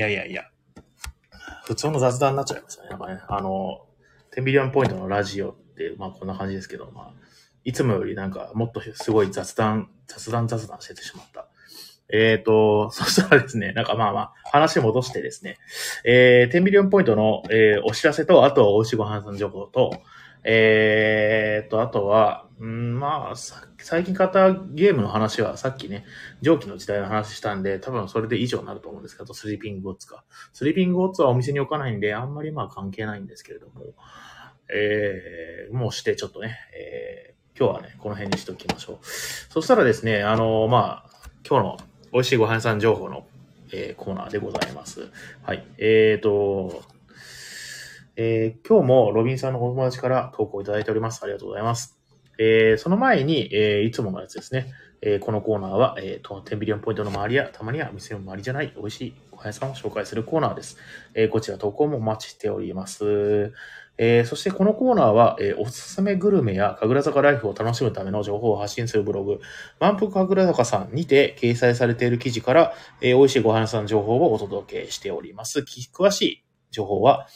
やいやいや。普通の雑談になっちゃいましたね。なんかね、あの、10ビリオンポイントのラジオって、まあこんな感じですけど、まあ、いつもよりなんかもっとすごい雑談、雑談雑談しててしまった。えっ、と、そしたらですね、なんかまあまあ、話戻してですね、えー、10ビリオンポイントの、えーお知らせと、あと、美味しいご飯さん情報と、えーと、あとは、うん、まあ、最近買ったゲームの話はさっきね、蒸気の時代の話したんで、多分それで以上になると思うんですけど、スリーピングゴッツか。スリーピングゴッツはお店に置かないんで、あんまりまあ関係ないんですけれども、えー、もうしてちょっとね、えー、今日はね、この辺にしておきましょう。そしたらですね、あのまあ、今日の美味しいご飯屋さん情報の、えーコーナーでございます。はい。えーと、えー今日もロビンさんのお友達から投稿いただいております。ありがとうございます。えーその前に、えーいつものやつですね。えーこのコーナーは、えーと、10ビリオンポイントの周りや、たまには店の周りじゃない美味しいご飯屋さんを紹介するコーナーです。えーこちら投稿もお待ちしております。えーそしてこのコーナーは、えーおすすめグルメや神楽坂ライフを楽しむための情報を発信するブログ、満腹神楽坂さんにて掲載されている記事から、えー美味しいご飯屋さんの情報をお届けしております。詳しい情報は、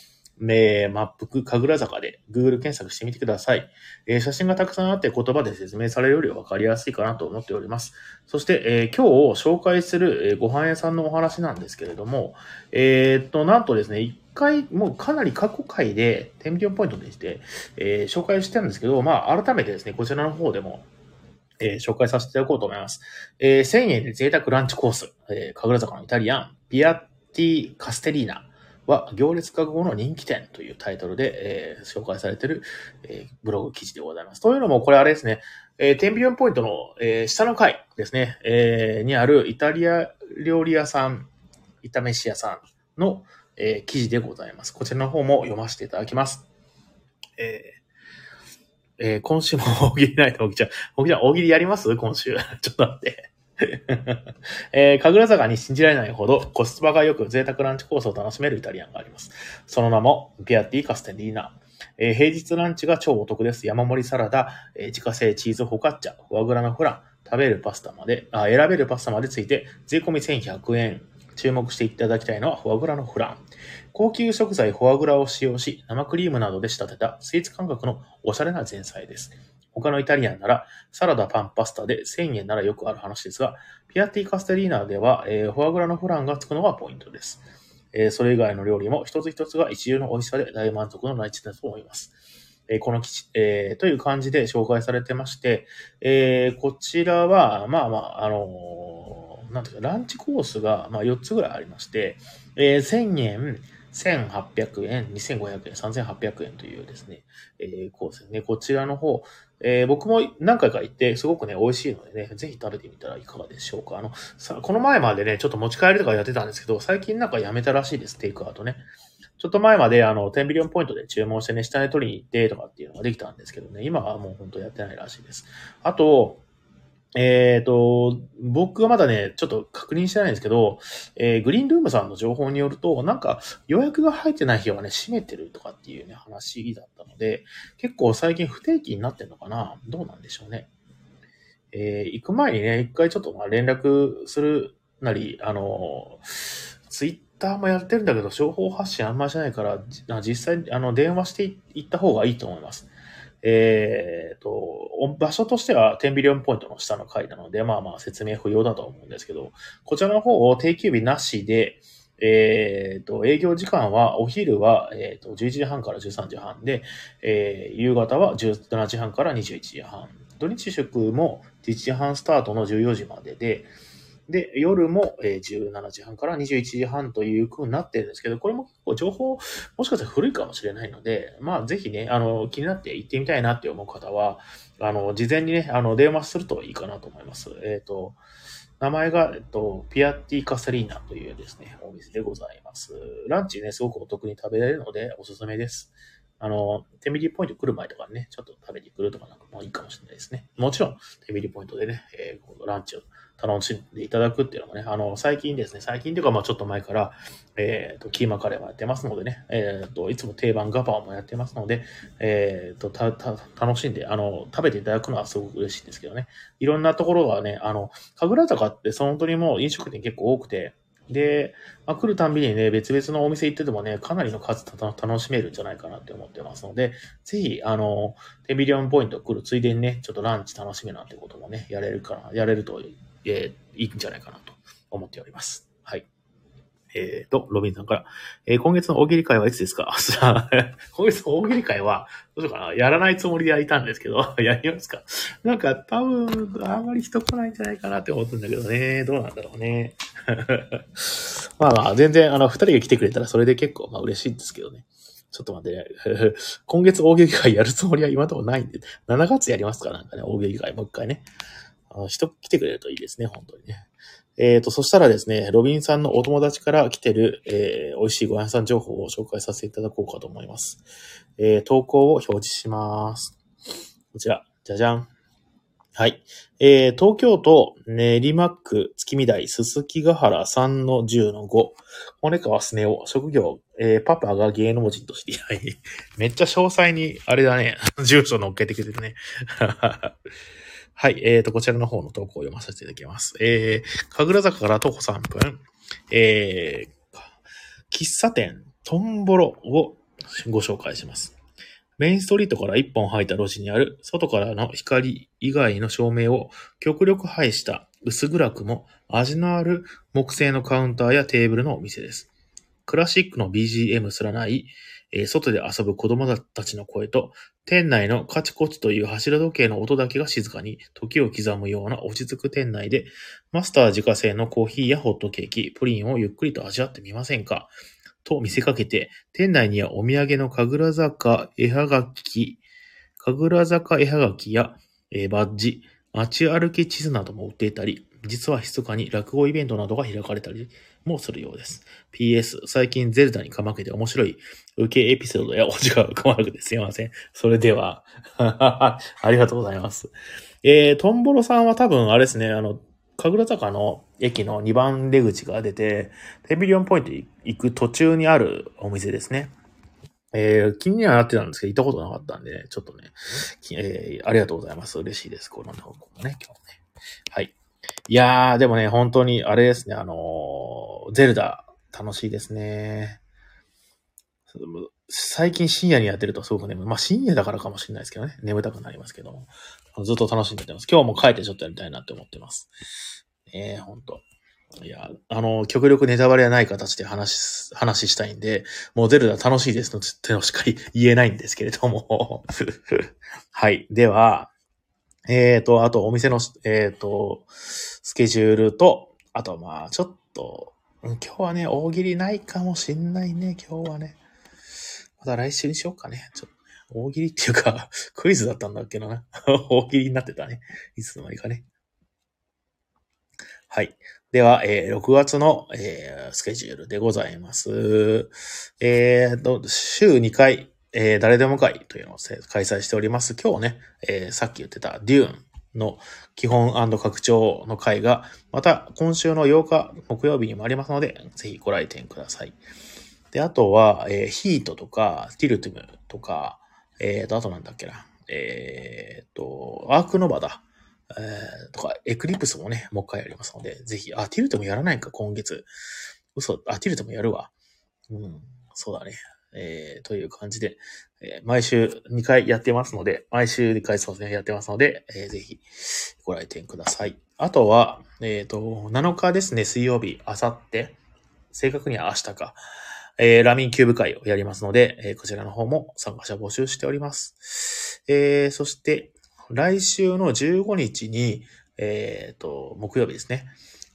えー、満腹神楽坂で Google 検索してみてください。えー写真がたくさんあって言葉で説明されるよりわかりやすいかなと思っております。そして、えー今日紹介する、えーご飯屋さんのお話なんですけれども、えーっと、なんとですね、一回、もうかなり過去回で、テンビリオンポイントでして、えー紹介してるんですけど、まあ、改めてですね、こちらの方でも、えー紹介させていただこうと思います。えー1000円で贅沢ランチコース、えー、神楽坂のイタリアン、ピアッティ・カステリーナは行列覚悟の人気店というタイトルで、えー紹介されている、えーブログ記事でございます。というのも、これあれですね、えー、テンビオンポイントの、えー下の階ですね、えーにあるイタリア料理屋さん、炒飯屋さんの、えー記事でございます。こちらの方も読ませていただきます。えーえー今週も大喜利ないと、大喜利ちゃん。大喜利ちゃん、大喜利やります？今週。ちょっと待って。えー、神楽坂に信じられないほどコスパが良く贅沢ランチコースを楽しめるイタリアンがあります。その名も、ピアティカステリーナ。えー平日ランチが超お得です。山盛りサラダ、えー自家製チーズフォカッチャ、フォアグラのフラン、食べるパスタまで、あ選べるパスタまでついて、税込み1100円。注目していただきたいのはフォアグラのフラン。高級食材フォアグラを使用し、生クリームなどで仕立てたスイーツ感覚のおしゃれな前菜です。他のイタリアンなら、サラダ、パン、パスタで1000円ならよくある話ですが、ピアティカステリーナでは、えーフォアグラのフランがつくのがポイントです。えーそれ以外の料理も一つ一つが一流の美味しさで大満足の内地だと思います。えーこの基地、えーという感じで紹介されてまして、えーこちらは、まあまあ、あのーなんていうか、ランチコースが、まあ、4つぐらいありまして、えー1000円、1800円、2500円、3800円というですね、えーコースね。こちらの方、えー僕も何回か行って、すごくね、美味しいのでね、ぜひ食べてみたらいかがでしょうか。あの、さこの前までね、ちょっと持ち帰りとかやってたんですけど、最近なんかやめたらしいです、テイクアウトね。ちょっと前まであの、10ビリオンポイントで注文してね、下に取りに行ってとかっていうのができたんですけどね、今はもう本当やってないらしいです。あと、えっ、と、僕はまだね、ちょっと確認してないんですけど、えーグリーンルームさんの情報によると、なんか予約が入ってない日はね、閉めてるとかっていうね、話だったので、結構最近不定期になってんのかな？どうなんでしょうね。えー行く前にね、一回ちょっとまあ連絡するなり、あの、ツイッターもやってるんだけど、情報発信あんまりしないから、実際、あの、電話していった方がいいと思います。えっ、と、場所としては10ビリオンポイントの下の階なので、まあまあ説明不要だと思うんですけど、こちらの方を定休日なしで、えっ、と、営業時間は、お昼は、えっ、と、11時半から13時半で、えー夕方は17時半から21時半。土日祝も11時半スタートの14時までで、で、夜もえー17時半から21時半という風になってるんですけど、これも結構情報、もしかしたら古いかもしれないので、まあぜひね、あの、気になって行ってみたいなって思う方は、あの、事前にね、あの、電話するといいかなと思います。えっ、と、名前が、えっと、ピアティカサリーナというですね、お店でございます。ランチね、すごくお得に食べられるので、おすすめです。あの、テミリポイント来る前とかね、ちょっと食べに来るとかなんかもいいかもしれないですね。もちろん、テミリポイントでね、えーランチを楽しんでいただくっていうのもね、あの、最近ですね、最近というか、まあちょっと前から、えっ、と、キーマカレーもやってますのでね、えっ、と、いつも定番ガパオもやってますので、えっ、と、た、た、楽しんで、あの、食べていただくのはすごく嬉しいんですけどね。いろんなところはね、あの、神楽坂ってその本当にも飲食店結構多くて、で、まあ、来るたんびにね、別々のお店行っててもね、かなりの数た楽しめるんじゃないかなって思ってますので、ぜひ、あの、テビリオンポイント来るついでにね、ちょっとランチ楽しめなんてこともね、やれるかな、やれると、えーいいんじゃないかなと思っております。はい。えっ、と、ロビンさんから、えー今月の大喜利会はいつですか？さあ今月の大喜利会は、どうしようかな、やらないつもりでいたんですけど、やりますか？なんか、多分、あんまり人来ないんじゃないかなって思ってるんだけどね、どうなんだろうね。まあまあ、全然、あの、二人が来てくれたらそれで結構、まあ嬉しいんですけどね。ちょっと待ってね。今月大喜利会やるつもりは今のところないんで、7月やりますか？なんかね、大喜利会もう一回ね。人来てくれるといいですね、本当にね。えっ、と、そしたらですね、ロビンさんのお友達から来てる、えー美味しいご飯屋さん情報を紹介させていただこうかと思います。えー投稿を表示します。こちら、じゃじゃん。はい。えー東京都練馬区月見台すすきヶ原3の10の5。骨川すねお、職業、えーパパが芸能人として、いやいめっちゃ詳細に、あれだね、住所載っけてくれてね。はい。えっ、と、こちらの方の投稿を読ませていただきます。えー、神楽坂から徒歩3分、えー、喫茶店、トンボロをご紹介します。メインストリートから一本入った路地にある、外からの光以外の照明を極力配した薄暗くも味のある木製のカウンターやテーブルのお店です。クラシックの BGM すらない、え外で遊ぶ子供たちの声と、店内のカチコチという柱時計の音だけが静かに時を刻むような落ち着く店内で、マスター自家製のコーヒーやホットケーキ、プリンをゆっくりと味わってみませんか？と見せかけて、店内にはお土産の神楽坂絵はがき、神楽坂絵はがきや、えバッジ、街歩き地図なども売っていたり、実は密かに落語イベントなどが開かれたりもするようです。PS、最近ゼルダにかまけて面白い受けエピソードやお時間が細かくてすいません。それでは、ありがとうございます。えー、トンボロさんは多分あれですね、あの、神楽坂の駅の2番出口が出て、テビリオンポイント行く途中にあるお店ですね。えー、気にはなってたんですけど、行ったことなかったんで、ね、ちょっとね、えーありがとうございます。嬉しいです。この投稿もね、今日ね。はい。いやー、でもね、本当に、あれですね、あのーゼルダ、楽しいですね。最近深夜にやってるとすごく眠い。まあ深夜だからかもしれないですけどね。眠たくなりますけども。ずっと楽しんでてます。今日も帰ってちょっとやりたいなって思ってます。ええほんと。いや、あの、極力ネタバレはない形で話し、話したいんで、もうゼルダ楽しいですのってのしか言えないんですけれども。はい。では、えっ、と、あとお店の、えっ、と、スケジュールと、あとまあ、ちょっと、今日はね、大喜利ないかもしんないね、今日はね。また来週にしようかね。ちょっと、大喜利っていうか、クイズだったんだっけな。大喜利になってたね。いつの間にかね。はい。では、えー6月の、えースケジュールでございます。えーと、週2回、えー誰でも会というのを開催しております。今日ね、えーさっき言ってたデューンの基本拡張の会が、また今週の8日木曜日にもありますので、ぜひご来店ください。で、あとは、えーヒートとか、ティルトゥムとか、えーと、あとなんだっけな、えーと、アークノバだ。えーとか、エクリプスもね、もう一回やりますので、ぜひ、あ、ティルトもやらないんか、今月。嘘、あ、ティルトもやるわ。うん、そうだね。えー、という感じで、えー毎週2回やってますので、毎週2回そうですね、やってますので、えーぜひご来店ください。あとは、えっ、と、7日ですね、水曜日、あさって、正確には明日か、えーラミンキューブ会をやりますので、えーこちらの方も参加者募集しております。えーそして、来週の15日に、えっ、と、木曜日ですね。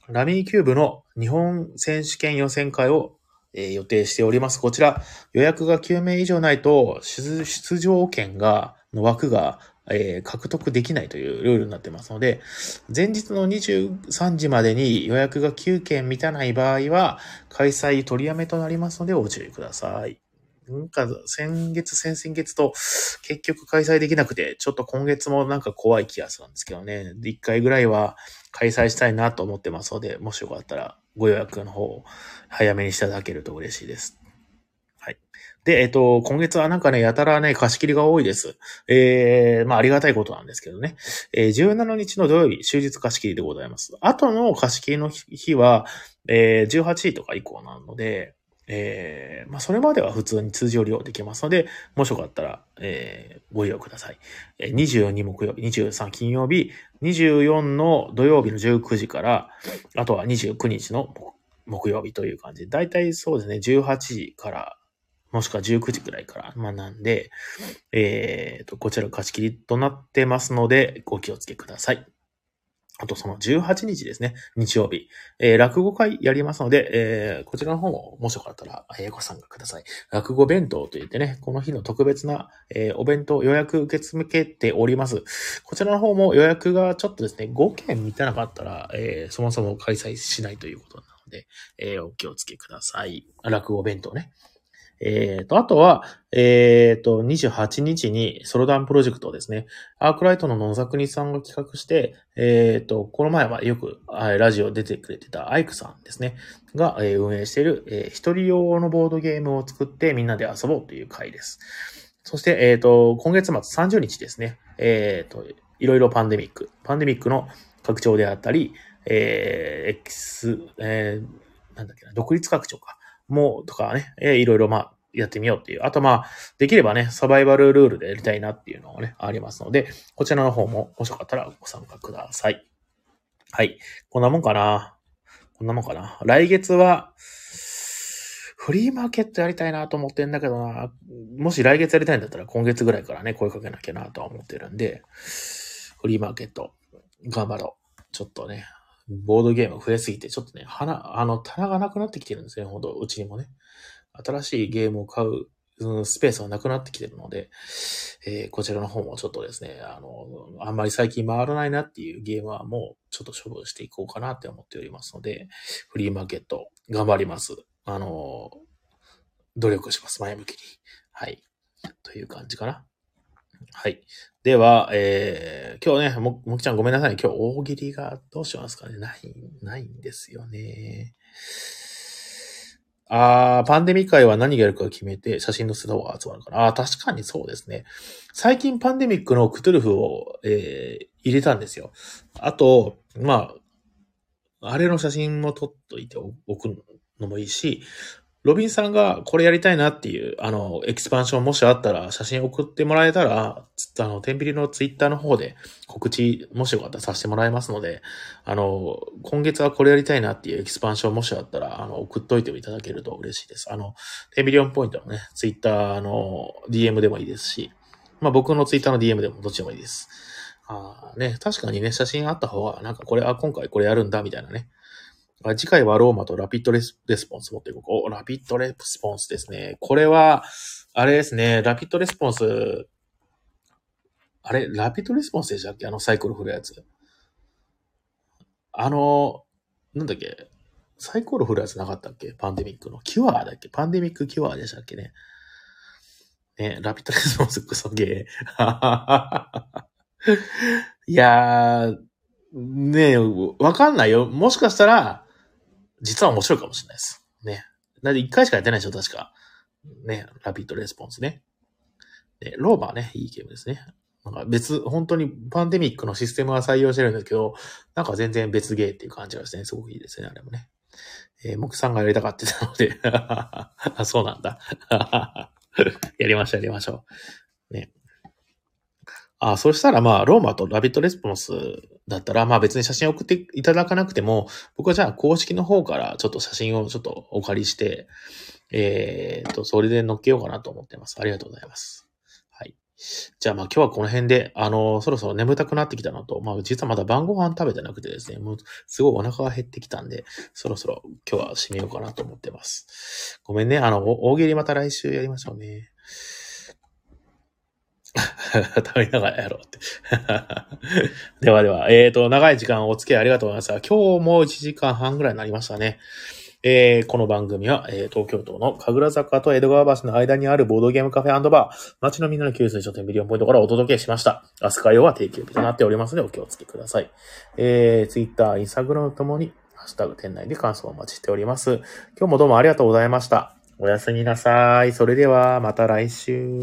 ラミーキューブの日本選手権予選会を、え予定しております。こちら、予約が9名以上ないと、出場権が、の枠が、え獲得できないというルールになってますので、前日の23時までに予約が9件満たない場合は、開催取りやめとなりますので、ご注意ください。なんか、先月、先々月と、結局開催できなくて、ちょっと今月もなんか怖い気がするんですけどね。で一回ぐらいは開催したいなと思ってますので、もしよかったらご予約の方を早めにしていただけると嬉しいです。はい。で、えっと、今月はなんかね、やたらね、貸し切りが多いです。えー、まあありがたいことなんですけどね。えー、17日の土曜日、終日貸し切りでございます。あとの貸し切りの日は、えー、18時とか以降なので、えー、まあそれまでは普通に通常利用できますので、もしよかったら、えー、ご利用ください。え22木曜日、23金曜日、24の土曜日の19時から、あとは29日の木曜日という感じで、だいたいそうですね、18時から、もしくは19時くらいから、まあなんで、えーと、こちら貸し切りとなってますので、ご気をつけください。あとその18日ですね、日曜日、えー落語会やりますので、えーこちらの方ももしよかったら、えーご参加ください。落語弁当といってね、この日の特別な、えーお弁当予約受け付けております。こちらの方も予約がちょっとですね、5件満たなかったら、えーそもそも開催しないということなので、えーお気をつけください。落語弁当ね。えーと、あとは、えーと、28日にソロダンプロジェクトですね、アークライトの野沢国さんが企画して、えーと、この前はよくラジオ出てくれてたアイクさんですね、が、え運営している、えー一人用のボードゲームを作ってみんなで遊ぼうという回です。そして、えっ、と、今月末30日ですね、えっ、と、いろいろパンデミック、パンデミックの拡張であったり、えー、X、えー、なんだっけな、独立拡張か。もう、とかね、えーいろいろまあ、やってみようっていう。あとまあ、できればね、サバイバルルールでやりたいなっていうのがね、ありますので、こちらの方も、もしよかったらご参加ください。はい。こんなもんかな。こんなもんかな。来月は、フリーマーケットやりたいなと思ってんだけどな。もし来月やりたいんだったら今月ぐらいからね、声かけなきゃなとは思ってるんで、フリーマーケット、頑張ろう。ちょっとね、ボードゲーム増えすぎて、ちょっとね、花、あの、棚がなくなってきてるんですね、ほんと、うちにもね。新しいゲームを買う、うんスペースがなくなってきてるので、えーこちらの方もちょっとですね、あの、あんまり最近回らないなっていうゲームはもうちょっと処分していこうかなって思っておりますので、フリーマーケット頑張ります。あの、努力します、前向きに。はい。という感じかな。はい。では、えー、今日ね、も、もきちゃんごめんなさい。今日大喜利がどうしますかね。ない、ないんですよね。あー、パンデミック会は何がやるかを決めて写真の素顔が集まるから。あー、確かにそうですね。最近パンデミックのクトゥルフを、えー、入れたんですよ。あと、まあ、あれの写真も撮っといておくのもいいし、ロビンさんがこれやりたいなっていう、あの、エキスパンションもしあったら写真送ってもらえたら、あの、テンビリのツイッターの方で告知、もしよかったらさせてもらいますので、あの、今月はこれやりたいなっていうエキスパンションもしあったら、あの、送っといていただけると嬉しいです。あの、テンビリオンポイントのね、ツイッターの DM でもいいですし、まあ僕のツイッターの DM でもどっちでもいいです。あーね、確かにね、写真あった方が、なんかこれ、あ、今回これやるんだ、みたいなね。あ次回はローマとラピッドレスレスポンス持っていこう。お、ラピッドレスポンスですね。これは、あれですね、ラピッドレスポンス、あれ、ラピッドレスポンスでしたっけ？あのサイクル振るやつ。あの、なんだっけ？サイコロ振るやつなかったっけ？パンデミックの。キュアだっけ？パンデミックキュアでしたっけね？ね、ラピッドレスポンスクソゲー。いやー、ねえ、わかんないよ。もしかしたら、実は面白いかもしれないです。ね。だって1回しかやってないでしょ、確か。ね、ラピットレスポンスね。で、ローバーね、いいゲームですね。なんか別、本当にパンデミックのシステムは採用してるんですけど、なんか全然別ゲーっていう感じがですね、すごくいいですね、あれもね。えー、木さんがやりたかってたので あ、そうなんだ。やりましょう、やりましょう。ね。あ、そしたらまあ、ローマとラビットレスポンスだったら、まあ別に写真送っていただかなくても、僕はじゃあ公式の方からちょっと写真をちょっとお借りして、えー、と、それで載っけようかなと思ってます。ありがとうございます。はい。じゃあまあ今日はこの辺で、あの、そろそろ眠たくなってきたのと、まあ実はまだ晩ご飯食べてなくてですね、もうすごいお腹が減ってきたんで、そろそろ今日は締めようかなと思ってます。ごめんね、あの、大喜利また来週やりましょうね。食べながらやろうって ではでは、えっ、ー、と、長い時間お付き合いありがとうございました。今日も1時間半ぐらいになりましたね。えー、この番組は、えー、東京都の神楽坂と江戸川橋の間にあるボードゲームカフェバー、街のみんなの給水書店ミリオンポイントからお届けしました。明日火曜は定休日となっておりますのでお気をつけください。えー、Twitter、Instagram ともに、ハッシュタグ店内で感想をお待ちしております。今日もどうもありがとうございました。おやすみなさい。それでは、また来週。